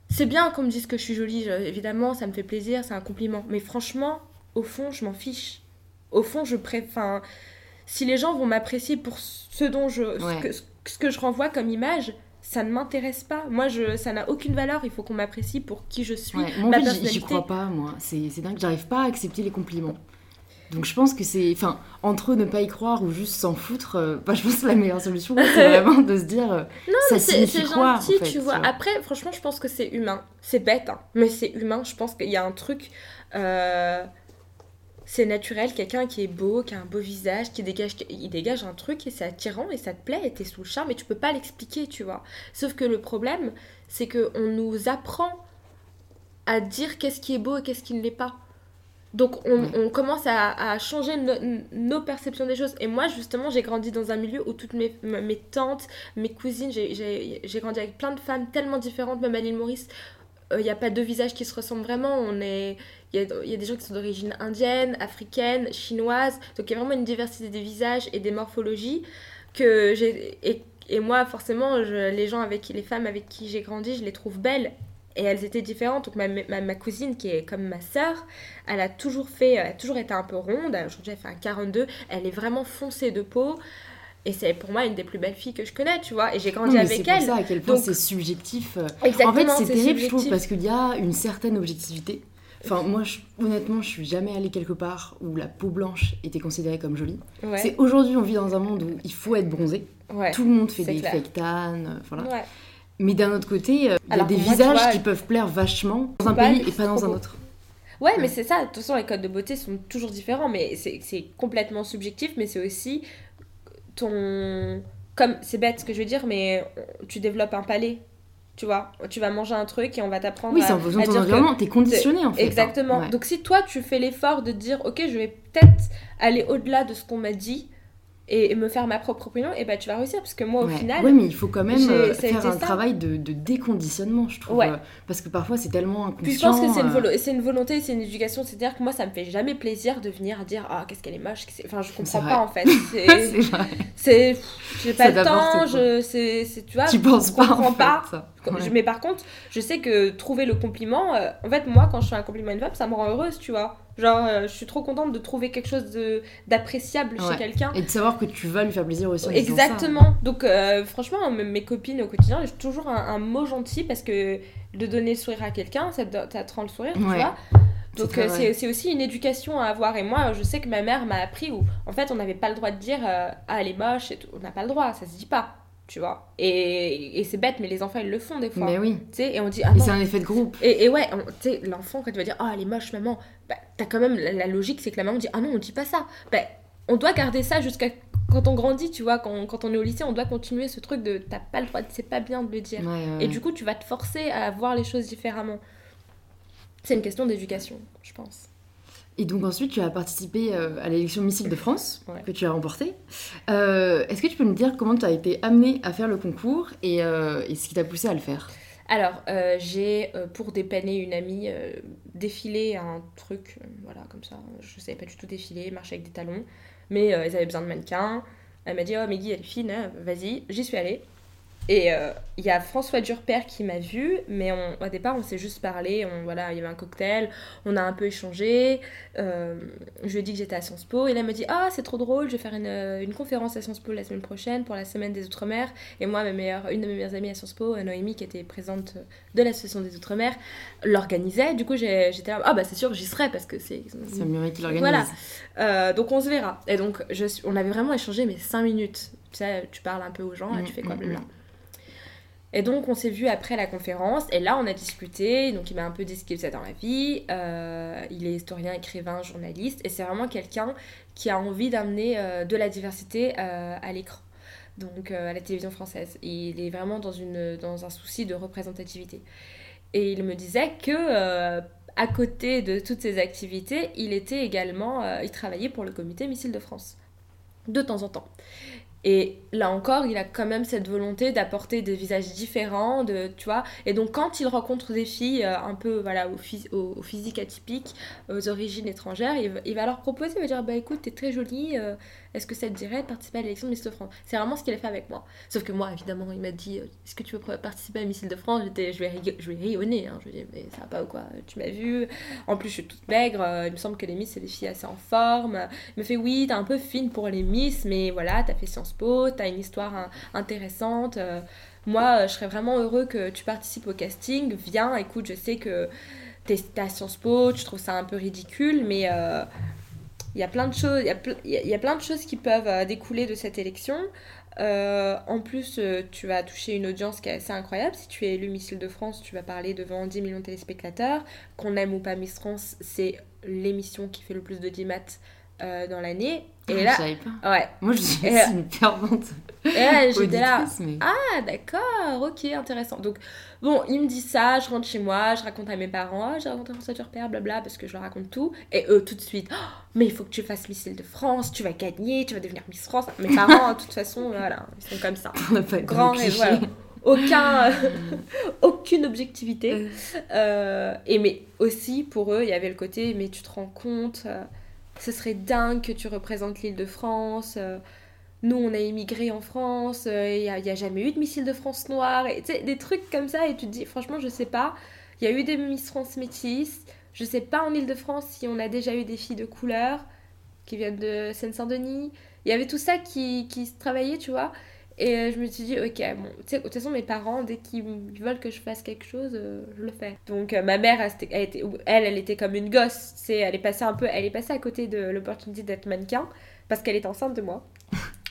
c'est bien qu'on me dise que je suis jolie, je- évidemment, ça me fait plaisir, c'est un compliment. Mais franchement, au fond, je m'en fiche. Au fond, je préfère. Si les gens vont m'apprécier pour ce dont je. Ouais. Ce, que, ce que je renvoie comme image, ça ne m'intéresse pas. Moi, je, ça n'a aucune valeur. Il faut qu'on m'apprécie pour qui je suis. Ouais, ma fait, j'y- j'y personnalité. crois pas, moi. C'est c'est dingue, j'arrive pas à accepter les compliments. Donc je pense que c'est. Enfin, entre eux, ne pas y croire ou juste s'en foutre, euh, [laughs] bah, je pense que la meilleure solution, c'est [laughs] vraiment de se dire. euh, ça Mais c'est gentil, tu vois. Après, franchement, je pense que c'est humain. C'est bête, hein, mais c'est humain. Je pense qu'il y a un truc. euh, c'est naturel, quelqu'un qui est beau, qui a un beau visage, qui dégage, il dégage un truc et c'est attirant et ça te plaît et t'es sous le charme et tu peux pas l'expliquer, tu vois. Sauf que le problème, c'est que on nous apprend à dire qu'est-ce qui est beau et qu'est-ce qui ne l'est pas. Donc on, on commence à, à changer no- nos perceptions des choses. Et moi justement j'ai grandi dans un milieu où toutes mes, mes tantes, mes cousines, j'ai- grandi avec plein de femmes tellement différentes, même à l'île Maurice. Il n'y a pas deux visages qui se ressemblent vraiment. On est, il y a, il y a des gens qui sont d'origine indienne, africaine, chinoise. Donc il y a vraiment une diversité des visages et des morphologies que j'ai et, et moi forcément je- les gens avec qui les femmes avec qui j'ai grandi, je les trouve belles et elles étaient différentes. Donc ma, ma, ma cousine qui est comme ma sœur, elle a toujours fait, elle a toujours été un peu ronde. Aujourd'hui elle fait un 42. Elle est vraiment foncée de peau. Et c'est pour moi une des plus belles filles que je connais, tu vois. Et j'ai Non, grandi mais avec c'est pour elle. ça à quel point c'est subjectif. euh. Exactement, en fait, c'est terrible, je trouve, subjectif. parce qu'il y a une certaine objectivité. Enfin, moi, je- honnêtement, je suis jamais allée quelque part où la peau blanche était considérée comme jolie. Ouais, C'est aujourd'hui, on vit dans un monde où il faut être bronzé. ouais. Tout le monde fait des clair. fake tan, euh, voilà. Ouais. Mais d'un autre côté, euh, il y a des moi, visages vois, qui peuvent plaire vachement dans un pays et pas dans un autre. Ouais, mais c'est ça. De toute façon, les codes de beauté sont toujours différents, mais c'est c'est complètement subjectif, mais c'est aussi ton... Comme, c'est bête ce que je veux dire, mais tu développes un palais, tu vois. Tu vas manger un truc et on va t'apprendre Oui, c'est en fonction de ton environnement, t'es conditionné en fait. hein. Exactement. Ouais. Donc si toi, tu fais l'effort de dire, ok, je vais peut-être aller au-delà de ce qu'on m'a dit et, et me faire ma propre opinion, et bah tu vas réussir, parce que moi, au Ouais. final... Ouais, mais il faut quand même euh, faire un ça. travail de, de déconditionnement, je trouve. Ouais. euh, parce que parfois, c'est tellement inconscient. Puis je pense que c'est une, euh, volo- c'est une volonté, c'est une éducation. C'est-à-dire que moi, ça me fait jamais plaisir de venir dire Ah, qu'est-ce qu'elle est moche. Enfin, je comprends pas en fait. [laughs] C'est. J'ai pas le temps, je, tu vois. tu penses je en comprends fait. pas. ça. Ouais. mais par contre, je sais que trouver le compliment, euh, en fait, moi, quand je fais un compliment à une femme, ça me rend heureuse, tu vois. Genre, euh, je suis trop contente de trouver quelque chose de, d'appréciable Ouais. chez quelqu'un. Et de savoir que tu vas lui faire plaisir aussi. Exactement. Donc, euh, franchement, mes copines au quotidien, j'ai toujours un, un mot gentil parce que de donner le sourire à quelqu'un, ça te, ça te rend le sourire, tu vois. Donc euh, c'est aussi une éducation à avoir. Et moi, je sais que ma mère m'a appris où, en fait, on n'avait pas le droit de dire euh, ah elle est moche et tout. On n'a pas le droit, ça se dit pas, tu vois. Et, et c'est bête, mais les enfants ils le font des fois. Mais oui. Tu sais, et on dit ah c'est un effet de groupe. Et, et ouais, tu sais, l'enfant quand tu vas dire oh elle est moche maman, bah t'as quand même la, la logique c'est que la maman dit ah non on dit pas ça. Bah on doit garder ça jusqu'à quand on grandit, tu vois, quand, quand on est au lycée, on doit continuer ce truc de t'as pas le droit, c'est pas bien de le dire. Ouais, ouais, Et du coup, tu vas te forcer à voir les choses différemment. C'est une question d'éducation, je pense. Et donc ensuite, tu as participé euh, à l'élection Missile de France, Ouais. que tu as remportée. Euh, Est-ce que tu peux nous dire comment tu as été amenée à faire le concours et, euh, et ce qui t'a poussé à le faire? Alors, euh, j'ai, pour dépanner une amie, défilé un truc, voilà, comme ça. Je savais pas du tout défiler, marcher avec des talons. Mais ils avaient besoin de mannequins. Elle m'a dit, oh, Meggy, elle est fine, hein, vas-y. J'y suis allée. Et euh, il y a François Durper qui m'a vue, mais on- au départ, on s'est juste parlé. On, voilà, il y avait un cocktail, on a un peu échangé. euh, je lui ai dit que j'étais à Sciences Po. Et là, elle m'a dit, ah, c'est trop drôle, je vais faire une, euh, une conférence à Sciences Po la semaine prochaine pour la semaine des Outre-mer. Et moi, ma meilleure, une de mes meilleures amies à Sciences Po, Noémie, qui était présente de l'association des Outre-mer, l'organisait. Du coup, j'étais là, ah bah c'est sûr, j'y serai parce que c'est. C'est Muriel qui l'organise. Voilà. Euh, donc on se verra. Et donc, je on avait vraiment échangé, mais 5 minutes. Tu sais, tu parles un peu aux gens, là, Mm, tu fais quoi, mm, blabla. Et donc, on s'est vu après la conférence, et là, on a discuté. Donc, il m'a un peu dit ce qu'il faisait dans la vie. Euh, il est historien, écrivain, journaliste, et c'est vraiment quelqu'un qui a envie d'amener euh, de la diversité euh, à l'écran, donc à la télévision française. Il est vraiment dans, un souci de représentativité. Et il me disait que, à côté de toutes ses activités, il était également, il travaillait pour le comité Missile de France, de temps en temps. Et là encore, il a quand même cette volonté d'apporter des visages différents, de, tu vois. Et donc, quand il rencontre des filles euh, un peu, voilà, au, au- physique atypique, aux origines étrangères, il, va- il va leur proposer, il va dire, bah écoute, t'es très jolie, euh, est-ce que ça te dirait de participer à l'élection de Miss de France? C'est vraiment ce qu'il a fait avec moi. Sauf que moi, évidemment, il m'a dit, euh, est-ce que tu veux participer à Miss de France? Je je vais rayonner, hein. je lui ai dit, mais ça va pas ou quoi? Tu m'as vu En plus, je suis toute maigre, euh, il me semble que les Miss, c'est des filles assez en forme. Il me fait, oui, t'es un peu fine pour les Miss, mais voilà, t'as fait Sciences Po, t'as une histoire hein, intéressante. euh, moi, je serais vraiment heureux que tu participes au casting. Viens, écoute, je sais que t'es à Sciences Po, tu trouves ça un peu ridicule, mais il y a plein de choses, il y a, y a plein de choses qui peuvent euh, découler de cette élection. Euh, en plus, euh, tu vas toucher une audience qui est assez incroyable. Si tu es élu Miss de France, tu vas parler devant 10 millions de téléspectateurs. Qu'on aime ou pas Miss France, c'est l'émission qui fait le plus de 10 maths euh, dans l'année. Ah, Et je là, pas. ouais. Moi, je suis Et- aussi une fervente Et là, j'étais là. mais... Ah, d'accord, ok, intéressant. Donc, bon, il me dit ça, je rentre chez moi, je raconte à mes parents, ah, j'ai rencontré François Turpère, blabla, parce que je leur raconte tout. Et eux, tout de suite, Oh, mais il faut que tu fasses Miss Île de France, tu vas gagner, tu vas devenir Miss France. Mes [laughs] parents, de toute façon, voilà, ils sont comme ça. [laughs] on pas Grand rêve, voilà. Aucun, [laughs] aucune objectivité. Euh, et mais aussi, pour eux, il y avait le côté, mais tu te rends compte, euh, ce serait dingue que tu représentes l'île de France. euh, nous, on a immigré en France, euh, il n'y a, jamais eu de missile de France noire. Et, des trucs comme ça, et tu te dis, franchement, je sais pas. Il y a eu des Miss France métisses. Je sais pas en Ile-de-France si on a déjà eu des filles de couleur qui viennent de Seine-Saint-Denis. Il y avait tout ça qui, qui se travaillait, tu vois. Et euh, je me suis dit, ok, bon, tu sais, de toute façon, mes parents, dès qu'ils ils veulent que je fasse quelque chose, euh, je le fais. Donc, euh, ma mère, elle, elle, était- elle, elle était comme une gosse, tu sais, elle est passée un peu, elle est passée à côté de l'opportunité d'être mannequin, parce qu'elle est enceinte de moi.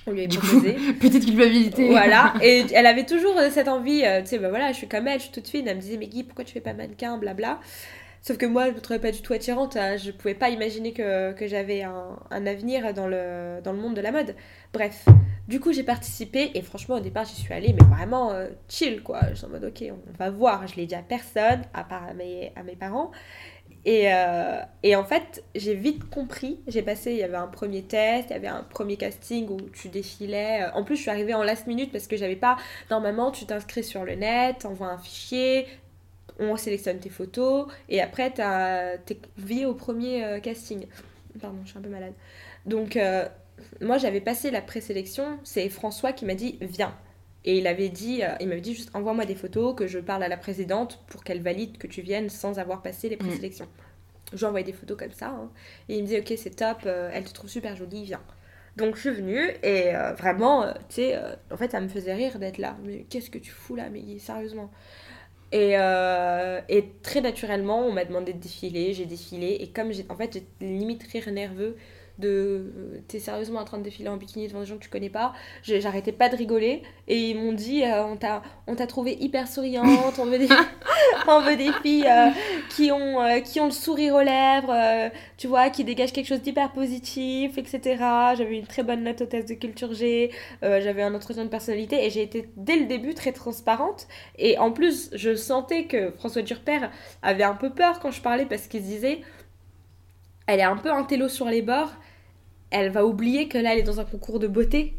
On lui a Du coup, proposé. [laughs] petite culpabilité. Voilà, [laughs] et elle avait toujours cette envie, euh, tu sais, bah voilà, je suis comme elle, je suis toute fine. Elle me disait, mais Guy, pourquoi tu fais pas mannequin, blabla? Sauf que moi, je me trouvais pas du tout attirante. hein. Je pouvais pas imaginer que, j'avais un, avenir dans le, monde de la mode. Bref, du coup, j'ai participé et franchement, au départ, j'y suis allée, mais vraiment euh, chill, quoi. Je suis en mode, ok, on va voir. Je l'ai dit à personne, à part à mes, parents. Et, euh, et en fait, j'ai vite compris. J'ai passé, il y avait un premier test, il y avait un premier casting où tu défilais. En plus, je suis arrivée en last minute parce que j'avais pas. Normalement, tu t'inscris sur le net, envoies un fichier, on sélectionne tes photos et après, t'es convié au premier euh, casting. Pardon, je suis un peu malade. Donc, euh, moi, j'avais passé la présélection. C'est François qui m'a dit Viens. Et il avait dit, euh, il m'avait dit juste envoie-moi des photos que je parle à la présidente pour qu'elle valide que tu viennes sans avoir passé les présélections. Je lui ai envoyé des photos comme ça. hein. Et il me dit ok c'est top, elle te trouve super jolie, viens. Donc je suis venue et vraiment, tu sais, en fait ça me faisait rire d'être là. Mais qu'est-ce que tu fous là, mais sérieusement Et, euh, et très naturellement, on m'a demandé de défiler, j'ai défilé. Et comme j'ai. En fait, j'ai limite rire nerveux de t'es sérieusement en train de défiler en bikini devant des gens que tu connais pas. J'arrêtais pas de rigoler. Et ils m'ont dit euh, on t'a on t'a trouvé hyper souriante. On veut des [laughs] on veut des filles euh, qui ont euh, qui ont le sourire aux lèvres tu vois qui dégagent quelque chose d'hyper positif etc j'avais une très bonne note au test de culture G j'avais un entretien de personnalité et j'ai été dès le début très transparente. Et en plus je sentais que François Durper avait un peu peur quand je parlais parce qu'il disait elle est un peu un télo sur les bords elle va oublier que là, elle est dans un concours de beauté.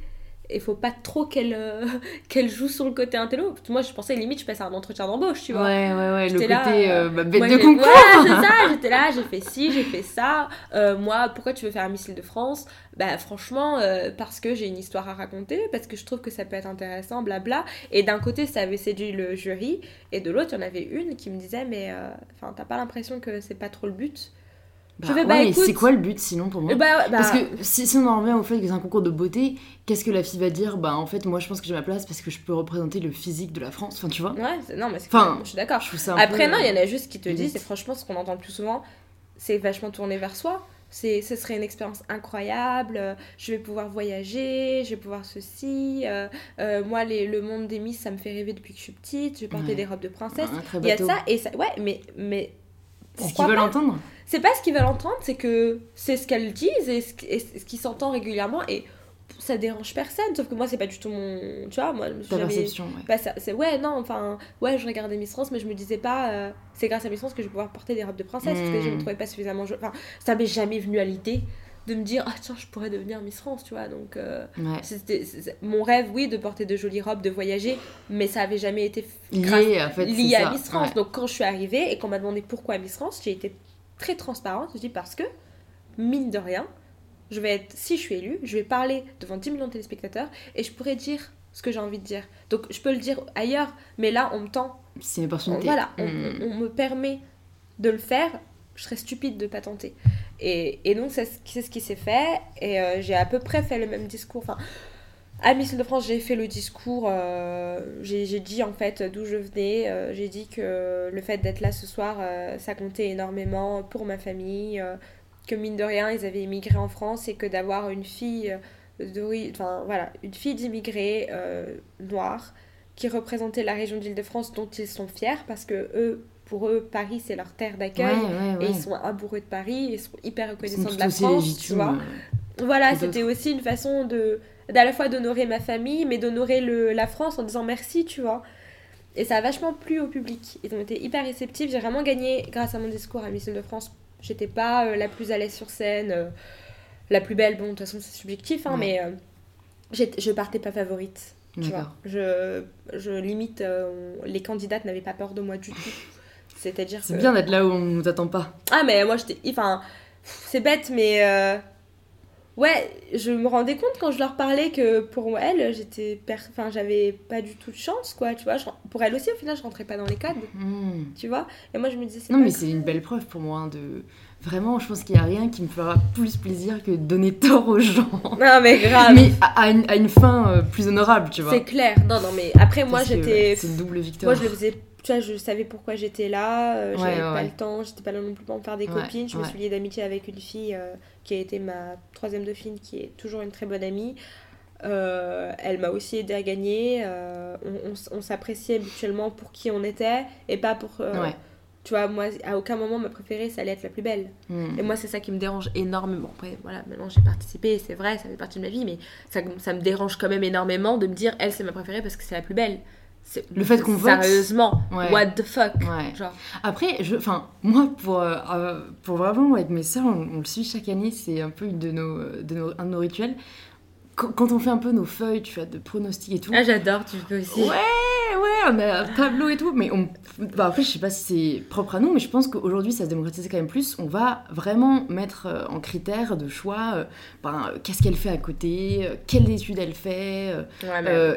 Et faut pas trop qu'elle euh, [laughs] qu'elle joue sur le côté intello. Moi, je pensais limite, je passais un entretien d'embauche, tu vois. Ouais, ouais, ouais, le côté là, euh, bah, bête de concours. c'est ça, j'étais là, j'ai fait ci, j'ai fait ça. Euh, moi, pourquoi tu veux faire un missile de France? Bah, franchement, parce que j'ai une histoire à raconter, parce que je trouve que ça peut être intéressant, blabla. Et d'un côté, ça avait séduit le jury, et de l'autre, il y en avait une qui me disait, mais enfin, t'as pas l'impression que c'est pas trop le but? Bah, je bah, c'est quoi le but sinon pour moi bah, Parce que si, si, on en revient au fait que c'est un concours de beauté, qu'est-ce que la fille va dire? Bah en fait, moi je pense que j'ai ma place parce que je peux représenter le physique de la France. Enfin, tu vois? Ouais, non, mais enfin, je suis d'accord. Après, non, il y en a juste qui te disent, c'est franchement ce qu'on entend le plus souvent, c'est vachement tourné vers soi. Ce serait une expérience incroyable, euh, je vais pouvoir voyager, je vais pouvoir ceci. Euh, euh, moi, les, le monde des Miss, ça me fait rêver depuis que je suis petite, je vais porter des robes de princesse. Il y a ça, et ça, ouais, mais. mais c'est ce qu'ils veulent entendre c'est pas ce qu'ils veulent entendre, c'est que c'est ce qu'elles disent et ce, qui s'entend régulièrement et ça dérange personne sauf que moi c'est pas du tout mon tu vois moi Ta perception ouais. Bah, c'est ouais non enfin ouais je regardais Miss France mais je me disais pas euh, c'est grâce à Miss France que je vais pouvoir porter des robes de princesse parce que je me hmm. trouvais pas suffisamment enfin ça m'est jamais venu à l'idée de me dire ah tiens je pourrais devenir Miss France tu vois donc euh, c'était mon rêve oui de porter de jolies robes de voyager mais ça avait jamais été lié, en fait, lié à Miss France donc quand je suis arrivée et qu'on m'a demandé pourquoi Miss France j'ai été très transparente. Je dis parce que, mine de rien, je vais être, si je suis élue, je vais parler devant 10 millions de téléspectateurs et je pourrais dire ce que j'ai envie de dire. Donc je peux le dire ailleurs, mais là on me tend. C'est une opportunité. Voilà, hmm. on, me permet de le faire. Je serais stupide de pas tenter. Et, et donc c'est ce qui s'est fait. Et euh, j'ai à peu près fait le même discours. Enfin, à Miss de France, j'ai fait le discours, euh, j'ai dit en fait d'où je venais, euh, j'ai dit que le fait d'être là ce soir, euh, ça comptait énormément pour ma famille, que mine de rien, ils avaient immigré en France et que d'avoir une fille de, enfin voilà, une fille d'immigrés noirs qui représentait la région d'Île-de-France dont ils sont fiers parce que eux, pour eux, Paris c'est leur terre d'accueil et ils sont amoureux de Paris, ils sont hyper reconnaissants de la France, tu vois. Voilà, c'était aussi une façon de d'à la fois d'honorer ma famille, mais d'honorer la France en disant merci, tu vois. Et ça a vachement plu au public. Ils ont été hyper réceptifs. J'ai vraiment gagné grâce à mon discours à Miss de France. J'étais pas euh, la plus à l'aise sur scène, euh, la plus belle. Bon, de toute façon, c'est subjectif, hein, mais euh, je partais pas favorite. Tu vois. Je, je limite, les candidates n'avaient pas peur de moi du tout. [laughs] C'est-à-dire C'est bien d'être là où on nous attend pas. Ah, mais moi, j'étais. Enfin, c'est bête, mais Ouais, je me rendais compte quand je leur parlais que pour elle, j'étais enfin j'avais pas du tout de chance quoi, tu vois, pour elle aussi au final, je rentrais pas dans les cadres. Hmm. Tu vois Et moi je me disais Non, mais c'est une belle preuve pour moi hein, de vraiment, je pense qu'il y a rien qui me fera plus plaisir que de donner tort aux gens. [laughs] Non, mais grave. mais à, une, à une, fin euh, plus honorable, tu vois. C'est clair. Non, non, mais après, moi, j'étais. C'est une double victoire. Moi, je le faisais tu vois, je savais pourquoi j'étais là, euh, j'avais pas le temps, j'étais pas là non plus pour me faire des copines. Je me suis liée d'amitié avec une fille euh, qui a été ma troisième dauphine, qui est toujours une très bonne amie. Euh, elle m'a aussi aidé à gagner. on, on, s'appréciait mutuellement pour qui on était et pas pour. Tu vois, moi, à aucun moment, ma préférée, ça allait être la plus belle. Hmm. Et moi, c'est ça qui me dérange énormément. Après, voilà, maintenant j'ai participé, c'est vrai, ça fait partie de ma vie, mais ça, ça me dérange quand même énormément de me dire, elle, c'est ma préférée parce que c'est la plus belle le fait qu'on vote sérieusement what the fuck genre. après je enfin moi pour euh, euh, pour vraiment avec mes sœurs on, le suit chaque année c'est un peu une de nos, de nos, un de nos rituels quand, on fait un peu nos feuilles tu vois de pronostics et tout ah j'adore tu fais aussi ouais ouais, on a un tableau et tout, mais on... Bah, après, je sais pas si c'est propre à nous, mais je pense qu'aujourd'hui, ça se démocratise quand même plus. On va vraiment mettre euh, en critère de choix euh, ben, qu'est-ce qu'elle fait à côté, euh, quelles études elle fait,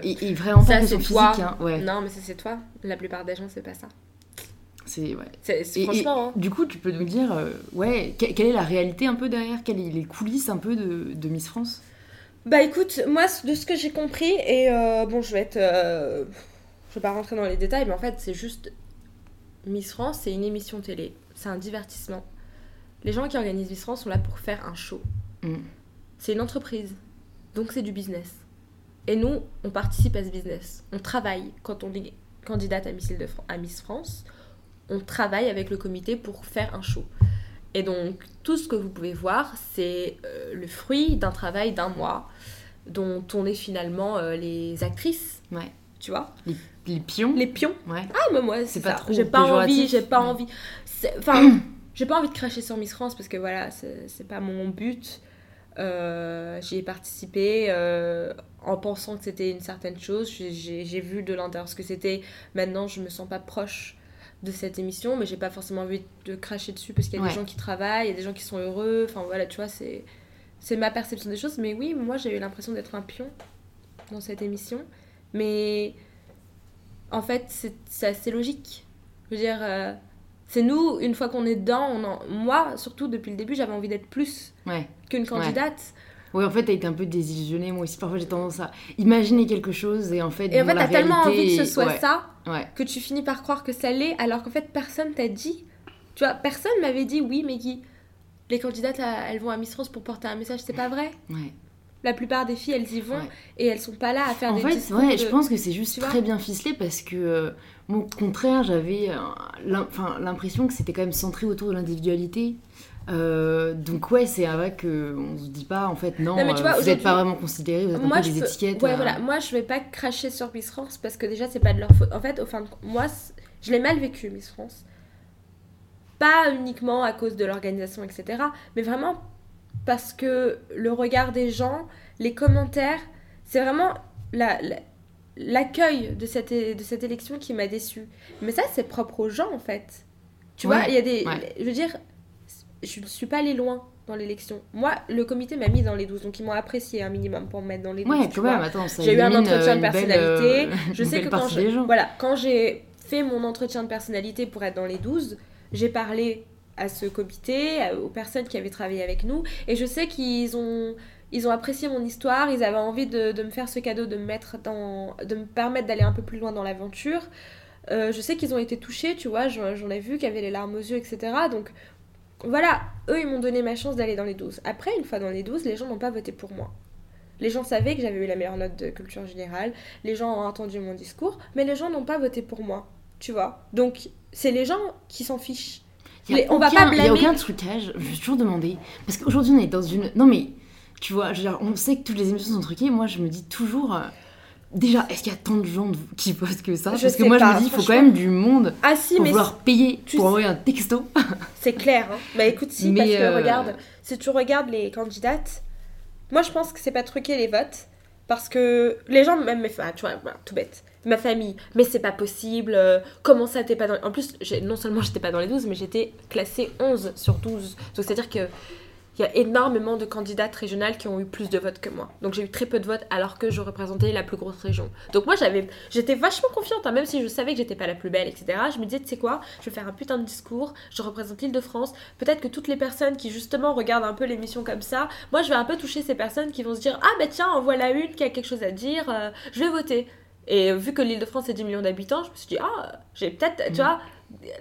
et, vraiment ça, c'est toi. Hein, ouais. Non, mais ça, c'est toi. La plupart des gens, c'est pas ça. C'est ouais. Franchement. Hein. Du coup, tu peux nous dire, ouais, quelle est la réalité un peu derrière, quelles sont les coulisses un peu de, de Miss France? Bah écoute, moi de ce que j'ai compris, et bon je vais être je vais pas rentrer dans les détails, mais en fait, c'est juste Miss France, c'est une émission télé, c'est un divertissement. Les gens qui organisent Miss France sont là pour faire un show. Mm. C'est une entreprise, donc c'est du business. Et nous, on participe à ce business. On travaille quand on est candidate à Miss, à Miss France. On travaille avec le comité pour faire un show. Et donc, tout ce que vous pouvez voir, c'est euh, le fruit d'un travail d'un mois dont on est finalement euh, les actrices, Ouais. tu vois, Les pions. les pions. Ouais. Ah, mais moi, C'est pas trop J'ai pas envie, j'ai pas Ouais. envie. Enfin, [clears throat] j'ai pas envie de cracher sur Miss France parce que voilà, c'est pas mon but. Euh, J'y ai participé euh, en pensant que c'était une certaine chose. J'ai vu de l'intérieur ce que c'était. Maintenant, je me sens pas proche de cette émission, mais j'ai pas forcément envie de cracher dessus parce qu'il y a Ouais. des gens qui travaillent, il y a des gens qui sont heureux. Enfin voilà, tu vois, c'est c'est ma perception des choses. Mais oui, moi j'ai eu l'impression d'être un pion dans cette émission. Mais en fait, c'est c'est assez logique. Je veux dire, euh, c'est nous, une fois qu'on est dedans, on en... moi, surtout depuis le début, j'avais envie d'être plus Ouais. qu'une candidate. Ouais, en fait, t'as été un peu désillusionnée. Moi aussi, parfois, j'ai tendance à imaginer quelque chose et en fait, Et en bon, fait, t'as tellement envie que ce soit ouais, ça Ouais. que tu finis par croire que ça l'est, alors qu'en fait, personne t'a dit. Tu vois, personne m'avait dit, oui, Meggy, les candidates, là, elles vont à Miss France pour porter un message. C'est pas vrai. ouais. La plupart des filles, elles y vont Ouais. et elles sont pas là à faire En des fait, discours ouais, de- je pense que c'est juste très bien ficelé parce que, euh, moi, au contraire, j'avais euh, l'impression que c'était quand même centré autour de l'individualité. Euh, donc ouais, c'est vrai que on se dit pas en fait non, Non, mais tu vois, vous n'êtes pas vraiment considérés, vous êtes un moi peu je des peux- étiquettes. ouais euh, voilà. Moi je vais pas cracher sur Miss France parce que déjà c'est pas de leur faute. En fait au fin de moi je l'ai mal vécu Miss France. Pas uniquement à cause de l'organisation etc mais vraiment parce que le regard des gens les commentaires c'est vraiment la- la- l'accueil de cette de cette élection qui m'a déçue. Mais ça c'est propre aux gens en fait. Tu Ouais, vois il y a des ouais. je veux dire je ne suis pas allée loin dans l'élection moi le comité m'a mis dans les 12 donc ils m'ont apprécié un minimum pour me mettre dans les 12 Ouais, quand même, attends, J'ai eu un entretien de euh, belle, personnalité. euh, Je [laughs] sais que quand je- voilà, quand j'ai fait mon entretien de personnalité pour être dans les 12, j'ai parlé à ce comité, aux personnes qui avaient travaillé avec nous, et je sais qu'ils ont, ils ont apprécié mon histoire, ils avaient envie de, de me faire ce cadeau, de me, mettre dans, de me permettre d'aller un peu plus loin dans l'aventure. Euh, je sais qu'ils ont été touchés, tu vois, j'en ai vu qui avaient les larmes aux yeux, etc. Donc voilà, eux, ils m'ont donné ma chance d'aller dans les 12. Après, une fois dans les 12, les gens n'ont pas voté pour moi. Les gens savaient que j'avais eu la meilleure note de culture générale, les gens ont entendu mon discours, mais les gens n'ont pas voté pour moi, tu vois. Donc, c'est les gens qui s'en fichent. Les- on va aucun- pas Il y a blâmer. aucun trucage, je me suis toujours demandé. Parce qu'aujourd'hui, on est dans une. Non, mais tu vois, je veux dire, on sait que toutes les émissions sont truquées. Moi, je me dis toujours. Déjà, est-ce qu'il y a tant de gens qui postent que ça Je Parce que moi, pas, je me dis, il faut quand même du monde Ah si, pour mais vouloir payer tu pour sais- envoyer un texto. [laughs] c'est clair. Hein. Bah écoute, si, Mais, parce que euh, regarde, si tu regardes les candidates, moi je pense que c'est pas truquer les votes, parce que les gens, même mes ah, tu vois, voilà, tout bête, ma famille, mais c'est pas possible, euh, comment ça t'es pas dans... En plus, non seulement j'étais pas dans les 12, mais j'étais classée 11 sur 12. Donc c'est-à-dire que il y a énormément de candidates régionales qui ont eu plus de votes que moi. Donc j'ai eu très peu de votes alors que je représentais la plus grosse région. Donc moi j'avais, j'étais vachement confiante, hein, même si je savais que j'étais pas la plus belle, etc. Je me disais, tu sais quoi, je vais faire un putain de discours, je représente l'île de France. Peut-être que toutes les personnes qui justement regardent un peu l'émission comme ça, moi je vais un peu toucher ces personnes qui vont se dire, ah bah tiens, en voilà une qui a quelque chose à dire, euh, je vais voter. Et vu que l'île de France est 10 millions d'habitants, je me suis dit, ah, j'ai peut-être, tu Mm. vois,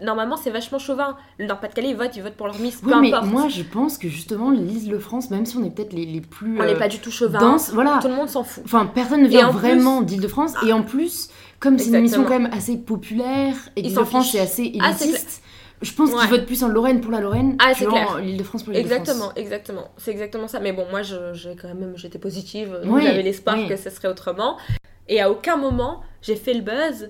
normalement c'est vachement chauvin. Le Nord-Pas-de-Calais, ils votent, ils votent pour leur Miss, peu Oui, mais importe. moi, je pense que justement, l'île de France, même si on est peut-être les, les plus. On n'est euh, pas du tout chauvin. denses, voilà. Tout le monde s'en fout. Enfin, personne ne vient en vraiment d'Île-de-France. Et en plus, comme c'est une émission quand même assez populaire et l'Île-de-France est assez Ah, élitiste, je pense Ouais. qu'ils votent plus en Lorraine pour la Lorraine Ah, que en l'Île-de-France pour l'Île-de-France. Exactement, exactement. C'est exactement ça. Mais bon, moi, j'ai quand même, j'étais positive. Oui, J'avais l'espoir oui. que ce serait autrement. Et à aucun moment, j'ai fait le buzz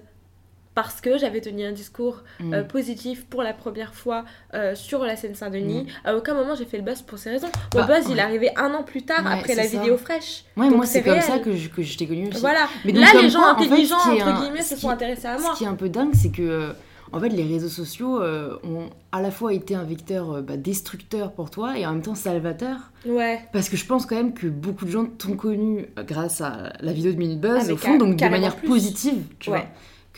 parce que j'avais tenu un discours Mm. euh, positif pour la première fois euh, sur la Seine-Saint-Denis. Mm. À aucun moment, j'ai fait le buzz pour ces raisons. Mon Bah, buzz, il est arrivé un an plus tard, Ouais, après la ça. vidéo fraîche. Ouais, moi, c'est comme ça que je, que je t'ai connue aussi. Voilà. Mais donc, Là, les gens quoi, en fait, intelligents, entre guillemets, se qui- sont intéressés à moi. Ce qui est un peu dingue, c'est que euh, en fait, les réseaux sociaux euh, ont à la fois été un vecteur euh, bah, destructeur pour toi et en même temps salvateur. Ouais. Parce que je pense quand même que beaucoup de gens t'ont connu grâce à la vidéo de Minute Buzz, Ah, au fond, donc de manière plus. positive, tu Ouais, vois,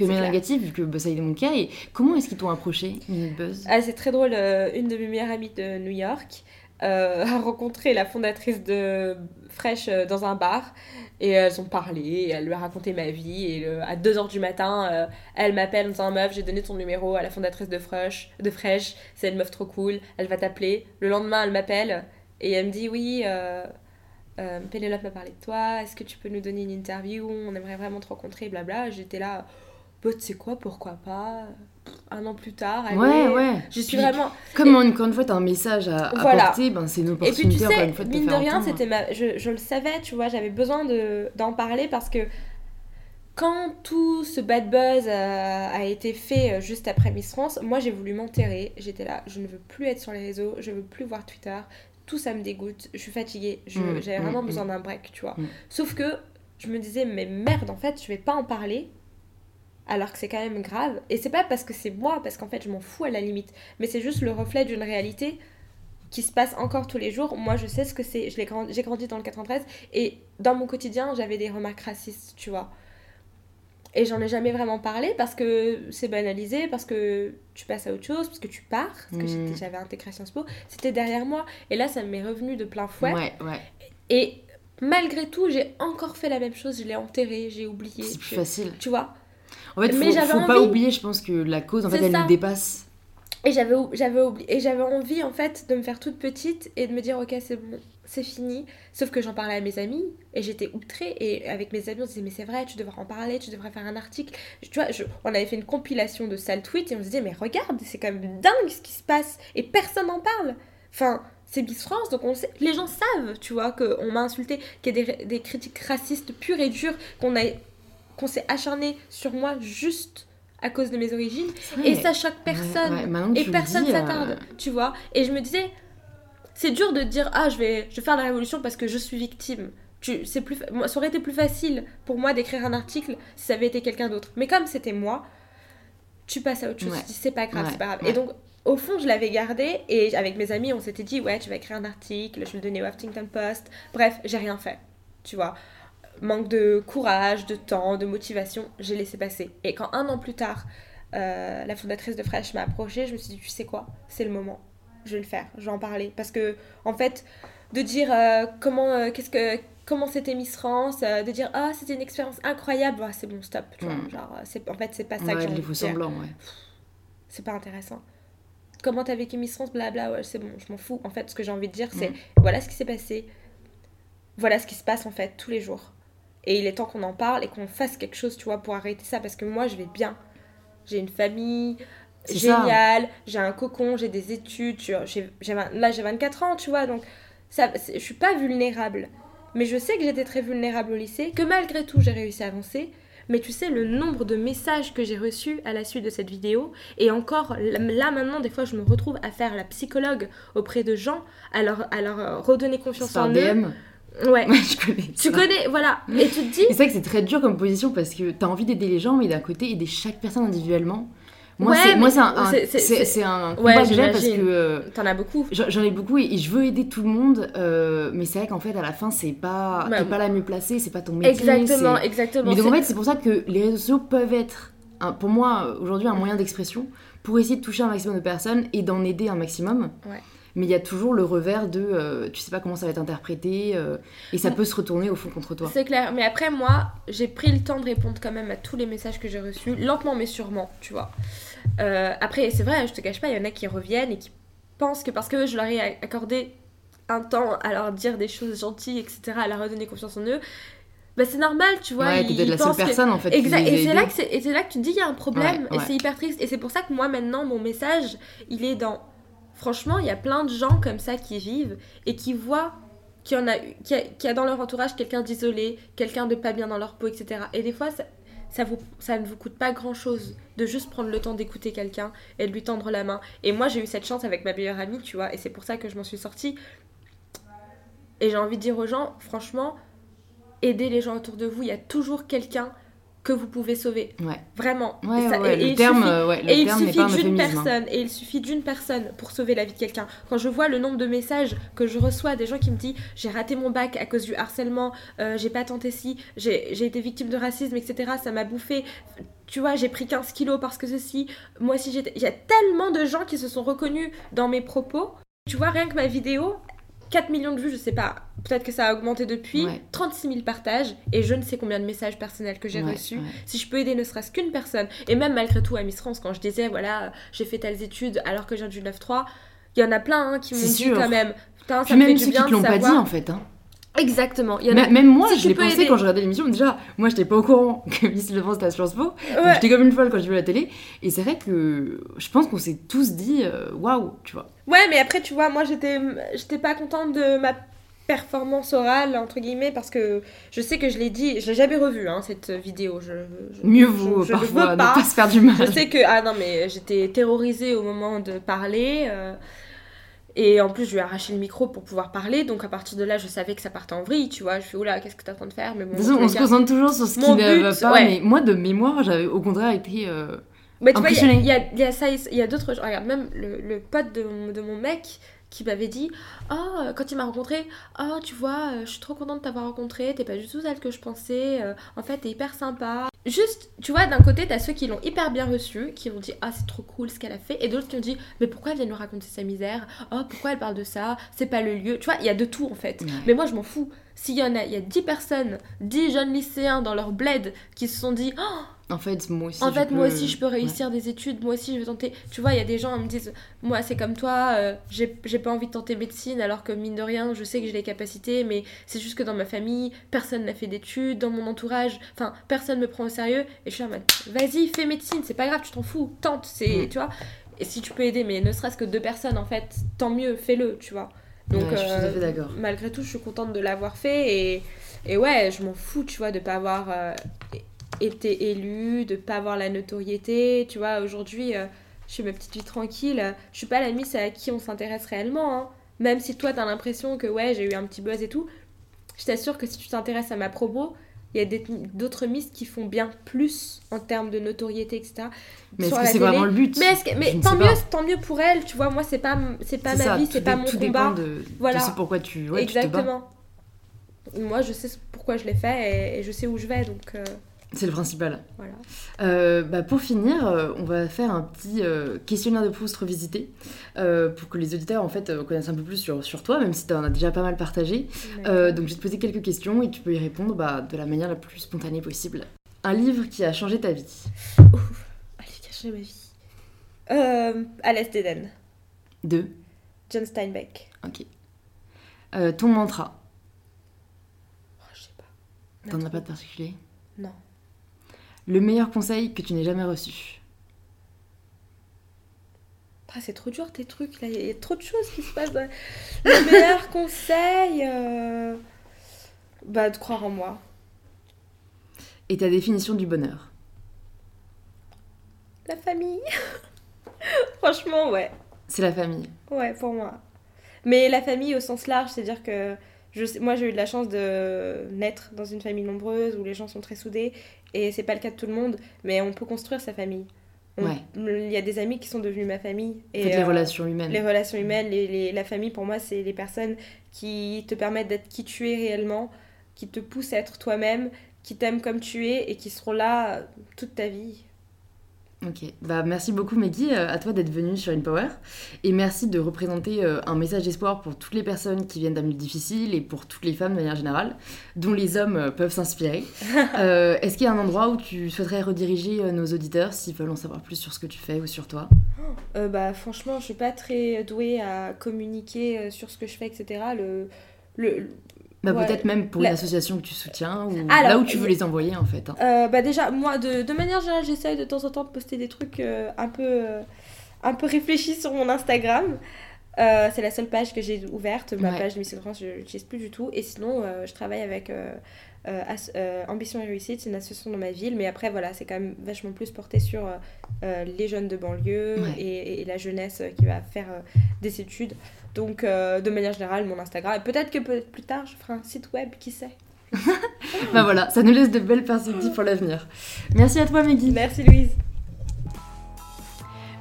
que clair. négative, vu que bah, ça a été mon cas. Et comment est-ce qu'ils t'ont approché, Minute Buzz? Ah, c'est très drôle. euh, une de mes meilleures amies de New York euh, [laughs] a rencontré la fondatrice de Fresh euh, dans un bar. Et elles ont parlé, et elle lui a raconté ma vie. Et à 2h du matin, elle m'appelle en disant Meuf, j'ai donné ton numéro à la fondatrice de Fresh, de Fresh. c'est une meuf trop cool, elle va t'appeler. Le lendemain, elle m'appelle et elle me dit Oui, euh, Pénélope m'a parlé de toi, est-ce que tu peux nous donner une interview? On aimerait vraiment te rencontrer, blabla. J'étais là, bah, tu sais quoi, pourquoi pas un an plus tard. ouais, ouais. Je suis vraiment. Comme encore une fois, tu as un message à apporter, ben, c'est une opportunité. Et puis, tu sais, une fois, de mine de rien, c'était ma... je, je, le savais, tu vois, j'avais besoin d'en parler parce que quand tout ce bad buzz a, été fait euh, juste après Miss France, moi j'ai voulu m'enterrer. J'étais là, je ne veux plus être sur les réseaux, je veux plus voir Twitter. Tout ça me dégoûte, je suis fatiguée, mm, j'avais vraiment mm, besoin mm. d'un break, tu vois. Sauf que je me disais, mais merde, en fait, je vais pas en parler alors que c'est quand même grave. Et c'est pas parce que c'est moi, parce qu'en fait je m'en fous à la limite, mais c'est juste le reflet d'une réalité qui se passe encore tous les jours. Moi je sais ce que c'est, j'ai grandi, grandi dans le 93 et dans mon quotidien j'avais des remarques racistes, tu vois. Et j'en ai jamais vraiment parlé parce que c'est banalisé, parce que tu passes à autre chose, parce que tu pars, parce que mmh. j'avais intégré Sciences Po, c'était derrière moi. Et là ça m'est revenu de plein fouet. Ouais, ouais. Et malgré tout, j'ai encore fait la même chose, je l'ai enterré, j'ai oublié. C'est plus facile. Tu vois? En fait, faut, faut pas oublier, je pense que la cause, en fait, elle nous dépasse. Et j'avais j'avais et j'avais envie en fait de me faire toute petite et de me dire ok c'est bon c'est fini. Sauf que j'en parlais à mes amis et j'étais outrée. Et avec mes amis on se disait mais c'est vrai tu devrais en parler tu devrais faire un article. Tu vois on avait fait une compilation de sales tweets et on se disait mais regarde c'est quand même dingue ce qui se passe et personne n'en parle. Enfin c'est Miss France donc on sait les gens savent tu vois qu'on m'a insulté qu'il y a des, des critiques racistes pures et dures qu'on a qu'on s'est acharné sur moi juste à cause de mes origines. Et ça choque personne. et personne s'attarde euh, tu vois. Et je me disais c'est dur de dire ah je vais je vais faire la révolution parce que je suis victime. Tu c'est plus ça aurait été plus facile pour moi d'écrire un article si ça avait été quelqu'un d'autre. Mais comme c'était moi tu passes à autre chose. Tu dis c'est pas grave c'est pas grave. et donc au fond, je l'avais gardé et avec mes amis, on s'était dit, ouais, tu vas écrire un article, je vais le donner au Huffington Post. Bref, j'ai rien fait, tu vois manque de courage, de temps, de motivation, j'ai laissé passer. Et quand un an plus tard, euh, la fondatrice de Fresh m'a approchée, je me suis dit, tu sais quoi, c'est le moment, je vais le faire, je vais en parler. Parce que, en fait, de dire euh, comment, euh, qu'est-ce que, comment c'était Miss France, de dire, ah, c'était une expérience incroyable, c'est bon, stop, tu vois, mm. genre, c'est, en fait, c'est pas ça que j'ai semblant, ouais. C'est pas intéressant. Comment t'as vécu Miss France, blabla, ouais, c'est bon, je m'en fous. En fait, ce que j'ai envie de dire, c'est, mm. voilà ce qui s'est passé, voilà ce qui se passe, en fait, tous les jours et il est temps qu'on en parle et qu'on fasse quelque chose, tu vois, pour arrêter ça. Parce que moi, je vais bien. J'ai une famille géniale, j'ai un cocon, j'ai des études. Tu vois, là, j'ai 24 ans, tu vois. Donc, ça, je suis pas vulnérable. Mais je sais que j'étais très vulnérable au lycée, que malgré tout, j'ai réussi à avancer. Mais tu sais, le nombre de messages que j'ai reçus à la suite de cette vidéo, et encore là maintenant, des fois, je me retrouve à faire la psychologue auprès de gens, à leur, à leur euh, redonner confiance en eux. Ouais. je connais. Tu connais, voilà. Et tu te dis. C'est vrai que c'est très dur comme position parce que t'as envie d'aider les gens, mais d'un côté, aider chaque personne individuellement. Moi, c'est moi c'est un, c'est un combat que parce que euh, t'en as beaucoup. J'en ai beaucoup et, je veux aider tout le monde, euh, mais c'est vrai qu'en fait à la fin c'est pas t'es pas la mieux placée, c'est pas ton métier. Exactement, exactement. Mais donc en fait c'est pour ça que les réseaux sociaux peuvent être, pour moi aujourd'hui un moyen d'expression pour essayer de toucher un maximum de personnes et d'en aider un maximum. Ouais mais il y a toujours le revers de euh, tu sais pas comment ça va être interprété euh, et ça peut se retourner au fond contre toi. C'est clair, mais après moi j'ai pris le temps de répondre quand même à tous les messages que j'ai reçus, lentement mais sûrement, tu vois. Euh, après c'est vrai, je te cache pas, il y en a qui reviennent et qui pensent que parce que je leur ai accordé un temps à leur dire des choses gentilles, etc., à leur redonner confiance en eux, bah c'est normal, tu vois. Ouais, t'es la seule personne en fait. Exact. Et c'est là, que là que tu te dis il y a un problème et c'est hyper triste. Et c'est pour ça que moi maintenant mon message il est dans Franchement, il y a plein de gens comme ça qui vivent et qui voient qu'il y, en a, y, a, dans leur entourage quelqu'un d'isolé, quelqu'un de pas bien dans leur peau, etc. Et des fois, ça, ça, vous, ça ne vous coûte pas grand-chose de juste prendre le temps d'écouter quelqu'un et de lui tendre la main. Et moi, j'ai eu cette chance avec ma meilleure amie, tu vois, et c'est pour ça que je m'en suis sortie. Et j'ai envie de dire aux gens, franchement, aidez les gens autour de vous. Il y a toujours quelqu'un que vous pouvez sauver. Ouais. Vraiment. et, le terme, et il suffit d'une hein. personne. Et il suffit d'une personne pour sauver la vie de quelqu'un. Quand je vois le nombre de messages que je reçois des gens qui me disent j'ai raté mon bac à cause du harcèlement, euh, j'ai pas tenté si, j'ai été victime de racisme, etc. Ça m'a bouffé. Tu vois, j'ai pris 15 kilos parce que ceci. Moi aussi, j'étais. Il y a tellement de gens qui se sont reconnus dans mes propos. Tu vois, rien que ma vidéo, 4 millions de vues, je sais pas. Peut-être que ça a augmenté depuis. Ouais. 36 000 partages et je ne sais combien de messages personnels que j'ai Ouais, reçus. ouais. Si je peux aider ne serait-ce qu'une personne. Et même malgré tout à Miss France, quand je disais, voilà, j'ai fait telles études alors que viens du 9-3, il y en a plein hein, qui m'ont dit quand même. Putain, ça Puis me fait même du ceux bien qui l'ont pas dit en fait. Hein. Exactement. Il y en a... Même, moi, Si je l'ai pensé aider. quand je regardais l'émission. Déjà, moi, j'étais pas au courant [laughs] que Miss Le France était à Sciences Po. Ouais. J'étais comme une folle quand j'ai vu la télé. Et c'est vrai que je pense qu'on s'est tous dit euh, waouh, tu vois. Ouais, mais après, tu vois, moi, j'étais, j'étais pas contente de ma performance orale, entre guillemets, parce que je sais que je l'ai dit, je l'ai jamais revue, hein, cette vidéo. Je, je- Mieux je- vaut je ne parfois veux ne pas. pas se faire du mal. Je sais que, ah non, mais j'étais terrorisée au moment de parler. euh, et en plus, je lui ai arraché le micro pour pouvoir parler. Donc, à partir de là, je savais que ça partait en vrille, tu vois. Je fais, oula, qu'est-ce que t'es en train de faire? Mais bon, De toute dans façon, tous on se concentre toujours sur ce qui ne va pas. ouais. Mais moi, de mémoire, j'avais au contraire été. euh, Mais tu vois, il y a- y, a, il y a ça, il y a d'autres. Regarde, même le, le pote de mon mec qui m'avait dit Oh, quand il m'a rencontré, oh, tu vois, euh, je suis trop contente de t'avoir rencontré, t'es pas du tout celle que je pensais, euh, en fait, t'es hyper sympa. Juste, tu vois, d'un côté, t'as ceux qui l'ont hyper bien reçu, qui ont dit Ah, c'est trop cool ce qu'elle a fait, et d'autres qui ont dit Mais pourquoi elle vient nous raconter sa misère? Oh, pourquoi elle parle de ça? C'est pas le lieu. Tu vois, il y a de tout en fait. ouais. Mais moi, je m'en fous. S'il y en a, il y a 10 personnes, 10 jeunes lycéens dans leur bled qui se sont dit Oh, En fait, moi aussi. en je fait, moi peux- aussi, je peux réussir des études. Moi aussi, je veux tenter. Tu vois, il y a des gens qui me disent Moi, c'est comme toi, euh, j'ai pas envie de tenter médecine, alors que mine de rien, je sais que j'ai les capacités, mais c'est juste que dans ma famille, personne n'a fait d'études, dans mon entourage, enfin, personne me prend au sérieux. Et je suis en mode Vas-y, fais médecine, c'est pas grave, tu t'en fous, tente, c'est. Mm. Tu vois Et si tu peux aider, mais ne serait-ce que deux personnes, en fait, tant mieux, fais-le, tu vois. Donc, Ouais, je suis tout à euh, fait d'accord. malgré tout, je suis contente de l'avoir fait et, et ouais, je m'en fous, tu vois, de pas avoir euh, été élue, de pas avoir la notoriété, tu vois. Aujourd'hui, euh, je fais ma petite vie tranquille. Je suis pas la miss à qui on s'intéresse réellement, hein. Même si toi, t'as l'impression que ouais, j'ai eu un petit buzz et tout, je t'assure que si tu t'intéresses à ma promo, il y a d'autres miss qui font bien plus en termes de notoriété, etc. Mais est-ce que c'est vraiment le but Mais, que- tant sais mieux, tant mieux pour elle, tu vois. Moi, c'est pas, c'est pas ma ça, vie, c'est pas mon tout combat. dépend de, Voilà. de ce pourquoi tu, ouais, tu te bats. Exactement. Moi, je sais pourquoi je l'ai fait et, et je sais où je vais, donc euh, C'est le principal. voilà. Euh, bah, pour finir, euh, on va faire un petit euh, questionnaire de Proust revisité pour que les auditeurs en fait connaissent un peu plus sur, sur toi, même si tu en as déjà pas mal partagé. Donc je vais te poser quelques questions et tu peux y répondre bah, de la manière la plus spontanée possible. Un livre qui a changé ta vie. Allez, cacher ma vie. À l'Est d'Éden, Deux. John Steinbeck. Ok. Ton mantra. Oh, je sais pas. T'en as pas de particulier? Non. Le meilleur conseil que tu n'aies jamais reçu. Ah, c'est trop dur tes trucs là, il y a trop de choses qui se passent. dans- Le [laughs] meilleur conseil, euh, bah de croire en moi. Et ta définition du bonheur. La famille. [laughs] Franchement, ouais. C'est la famille. Ouais, pour moi. Mais la famille au sens large, c'est-à-dire que je sais- moi j'ai eu de la chance de naître dans une famille nombreuse où les gens sont très soudés et c'est pas le cas de tout le monde, mais on peut construire sa famille. On- Ouais. Il y a des amis qui sont devenus ma famille. En Et fait, les euh, relations humaines. les relations humaines, les, les- la famille pour moi c'est les personnes qui te permettent d'être qui tu es réellement, qui te poussent à être toi-même, qui t'aiment comme tu es et qui seront là toute ta vie. Ok, bah merci beaucoup Maggie, euh, à toi d'être venue sur InPower et merci de représenter euh, un message d'espoir pour toutes les personnes qui viennent d'un milieu difficile et pour toutes les femmes de manière générale, dont les hommes euh, peuvent s'inspirer. [laughs] Euh, Est-ce qu'il y a un endroit où tu souhaiterais rediriger nos auditeurs s'ils veulent en savoir plus sur ce que tu fais ou sur toi? Euh, bah franchement, je suis pas très douée à communiquer sur ce que je fais, etc. Le, le, Bah Ouais. peut-être même pour La- une association que tu soutiens ou Alors, là où tu veux y- les envoyer en fait. hein. Euh, bah déjà, moi, de, de manière générale, j'essaye de temps en temps de poster des trucs euh, un, peu, euh, un peu réfléchis sur mon Instagram. Euh, c'est la seule page que j'ai ouverte. Ma Ouais. page de Miss France, je l'utilise plus du tout. Et sinon, euh, je travaille avec euh, euh, euh, Ambition et Réussite, c'est une association dans ma ville. Mais après, voilà, c'est quand même vachement plus porté sur euh, euh, les jeunes de banlieue Ouais. et, et la jeunesse euh, qui va faire euh, des études. Donc, euh, de manière générale, mon Instagram. Et peut-être que peut plus tard, je ferai un site web, qui sait. [laughs] Bah voilà, ça nous laisse de belles perspectives pour l'avenir. Merci à toi Maggie. Merci Louise.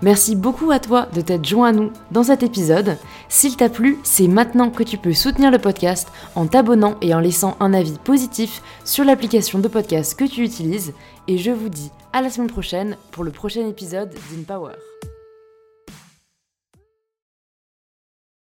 Merci beaucoup à toi de t'être joint à nous dans cet épisode. S'il t'a plu, c'est maintenant que tu peux soutenir le podcast en t'abonnant et en laissant un avis positif sur l'application de podcast que tu utilises. Et je vous dis à la semaine prochaine pour le prochain épisode d'InPower.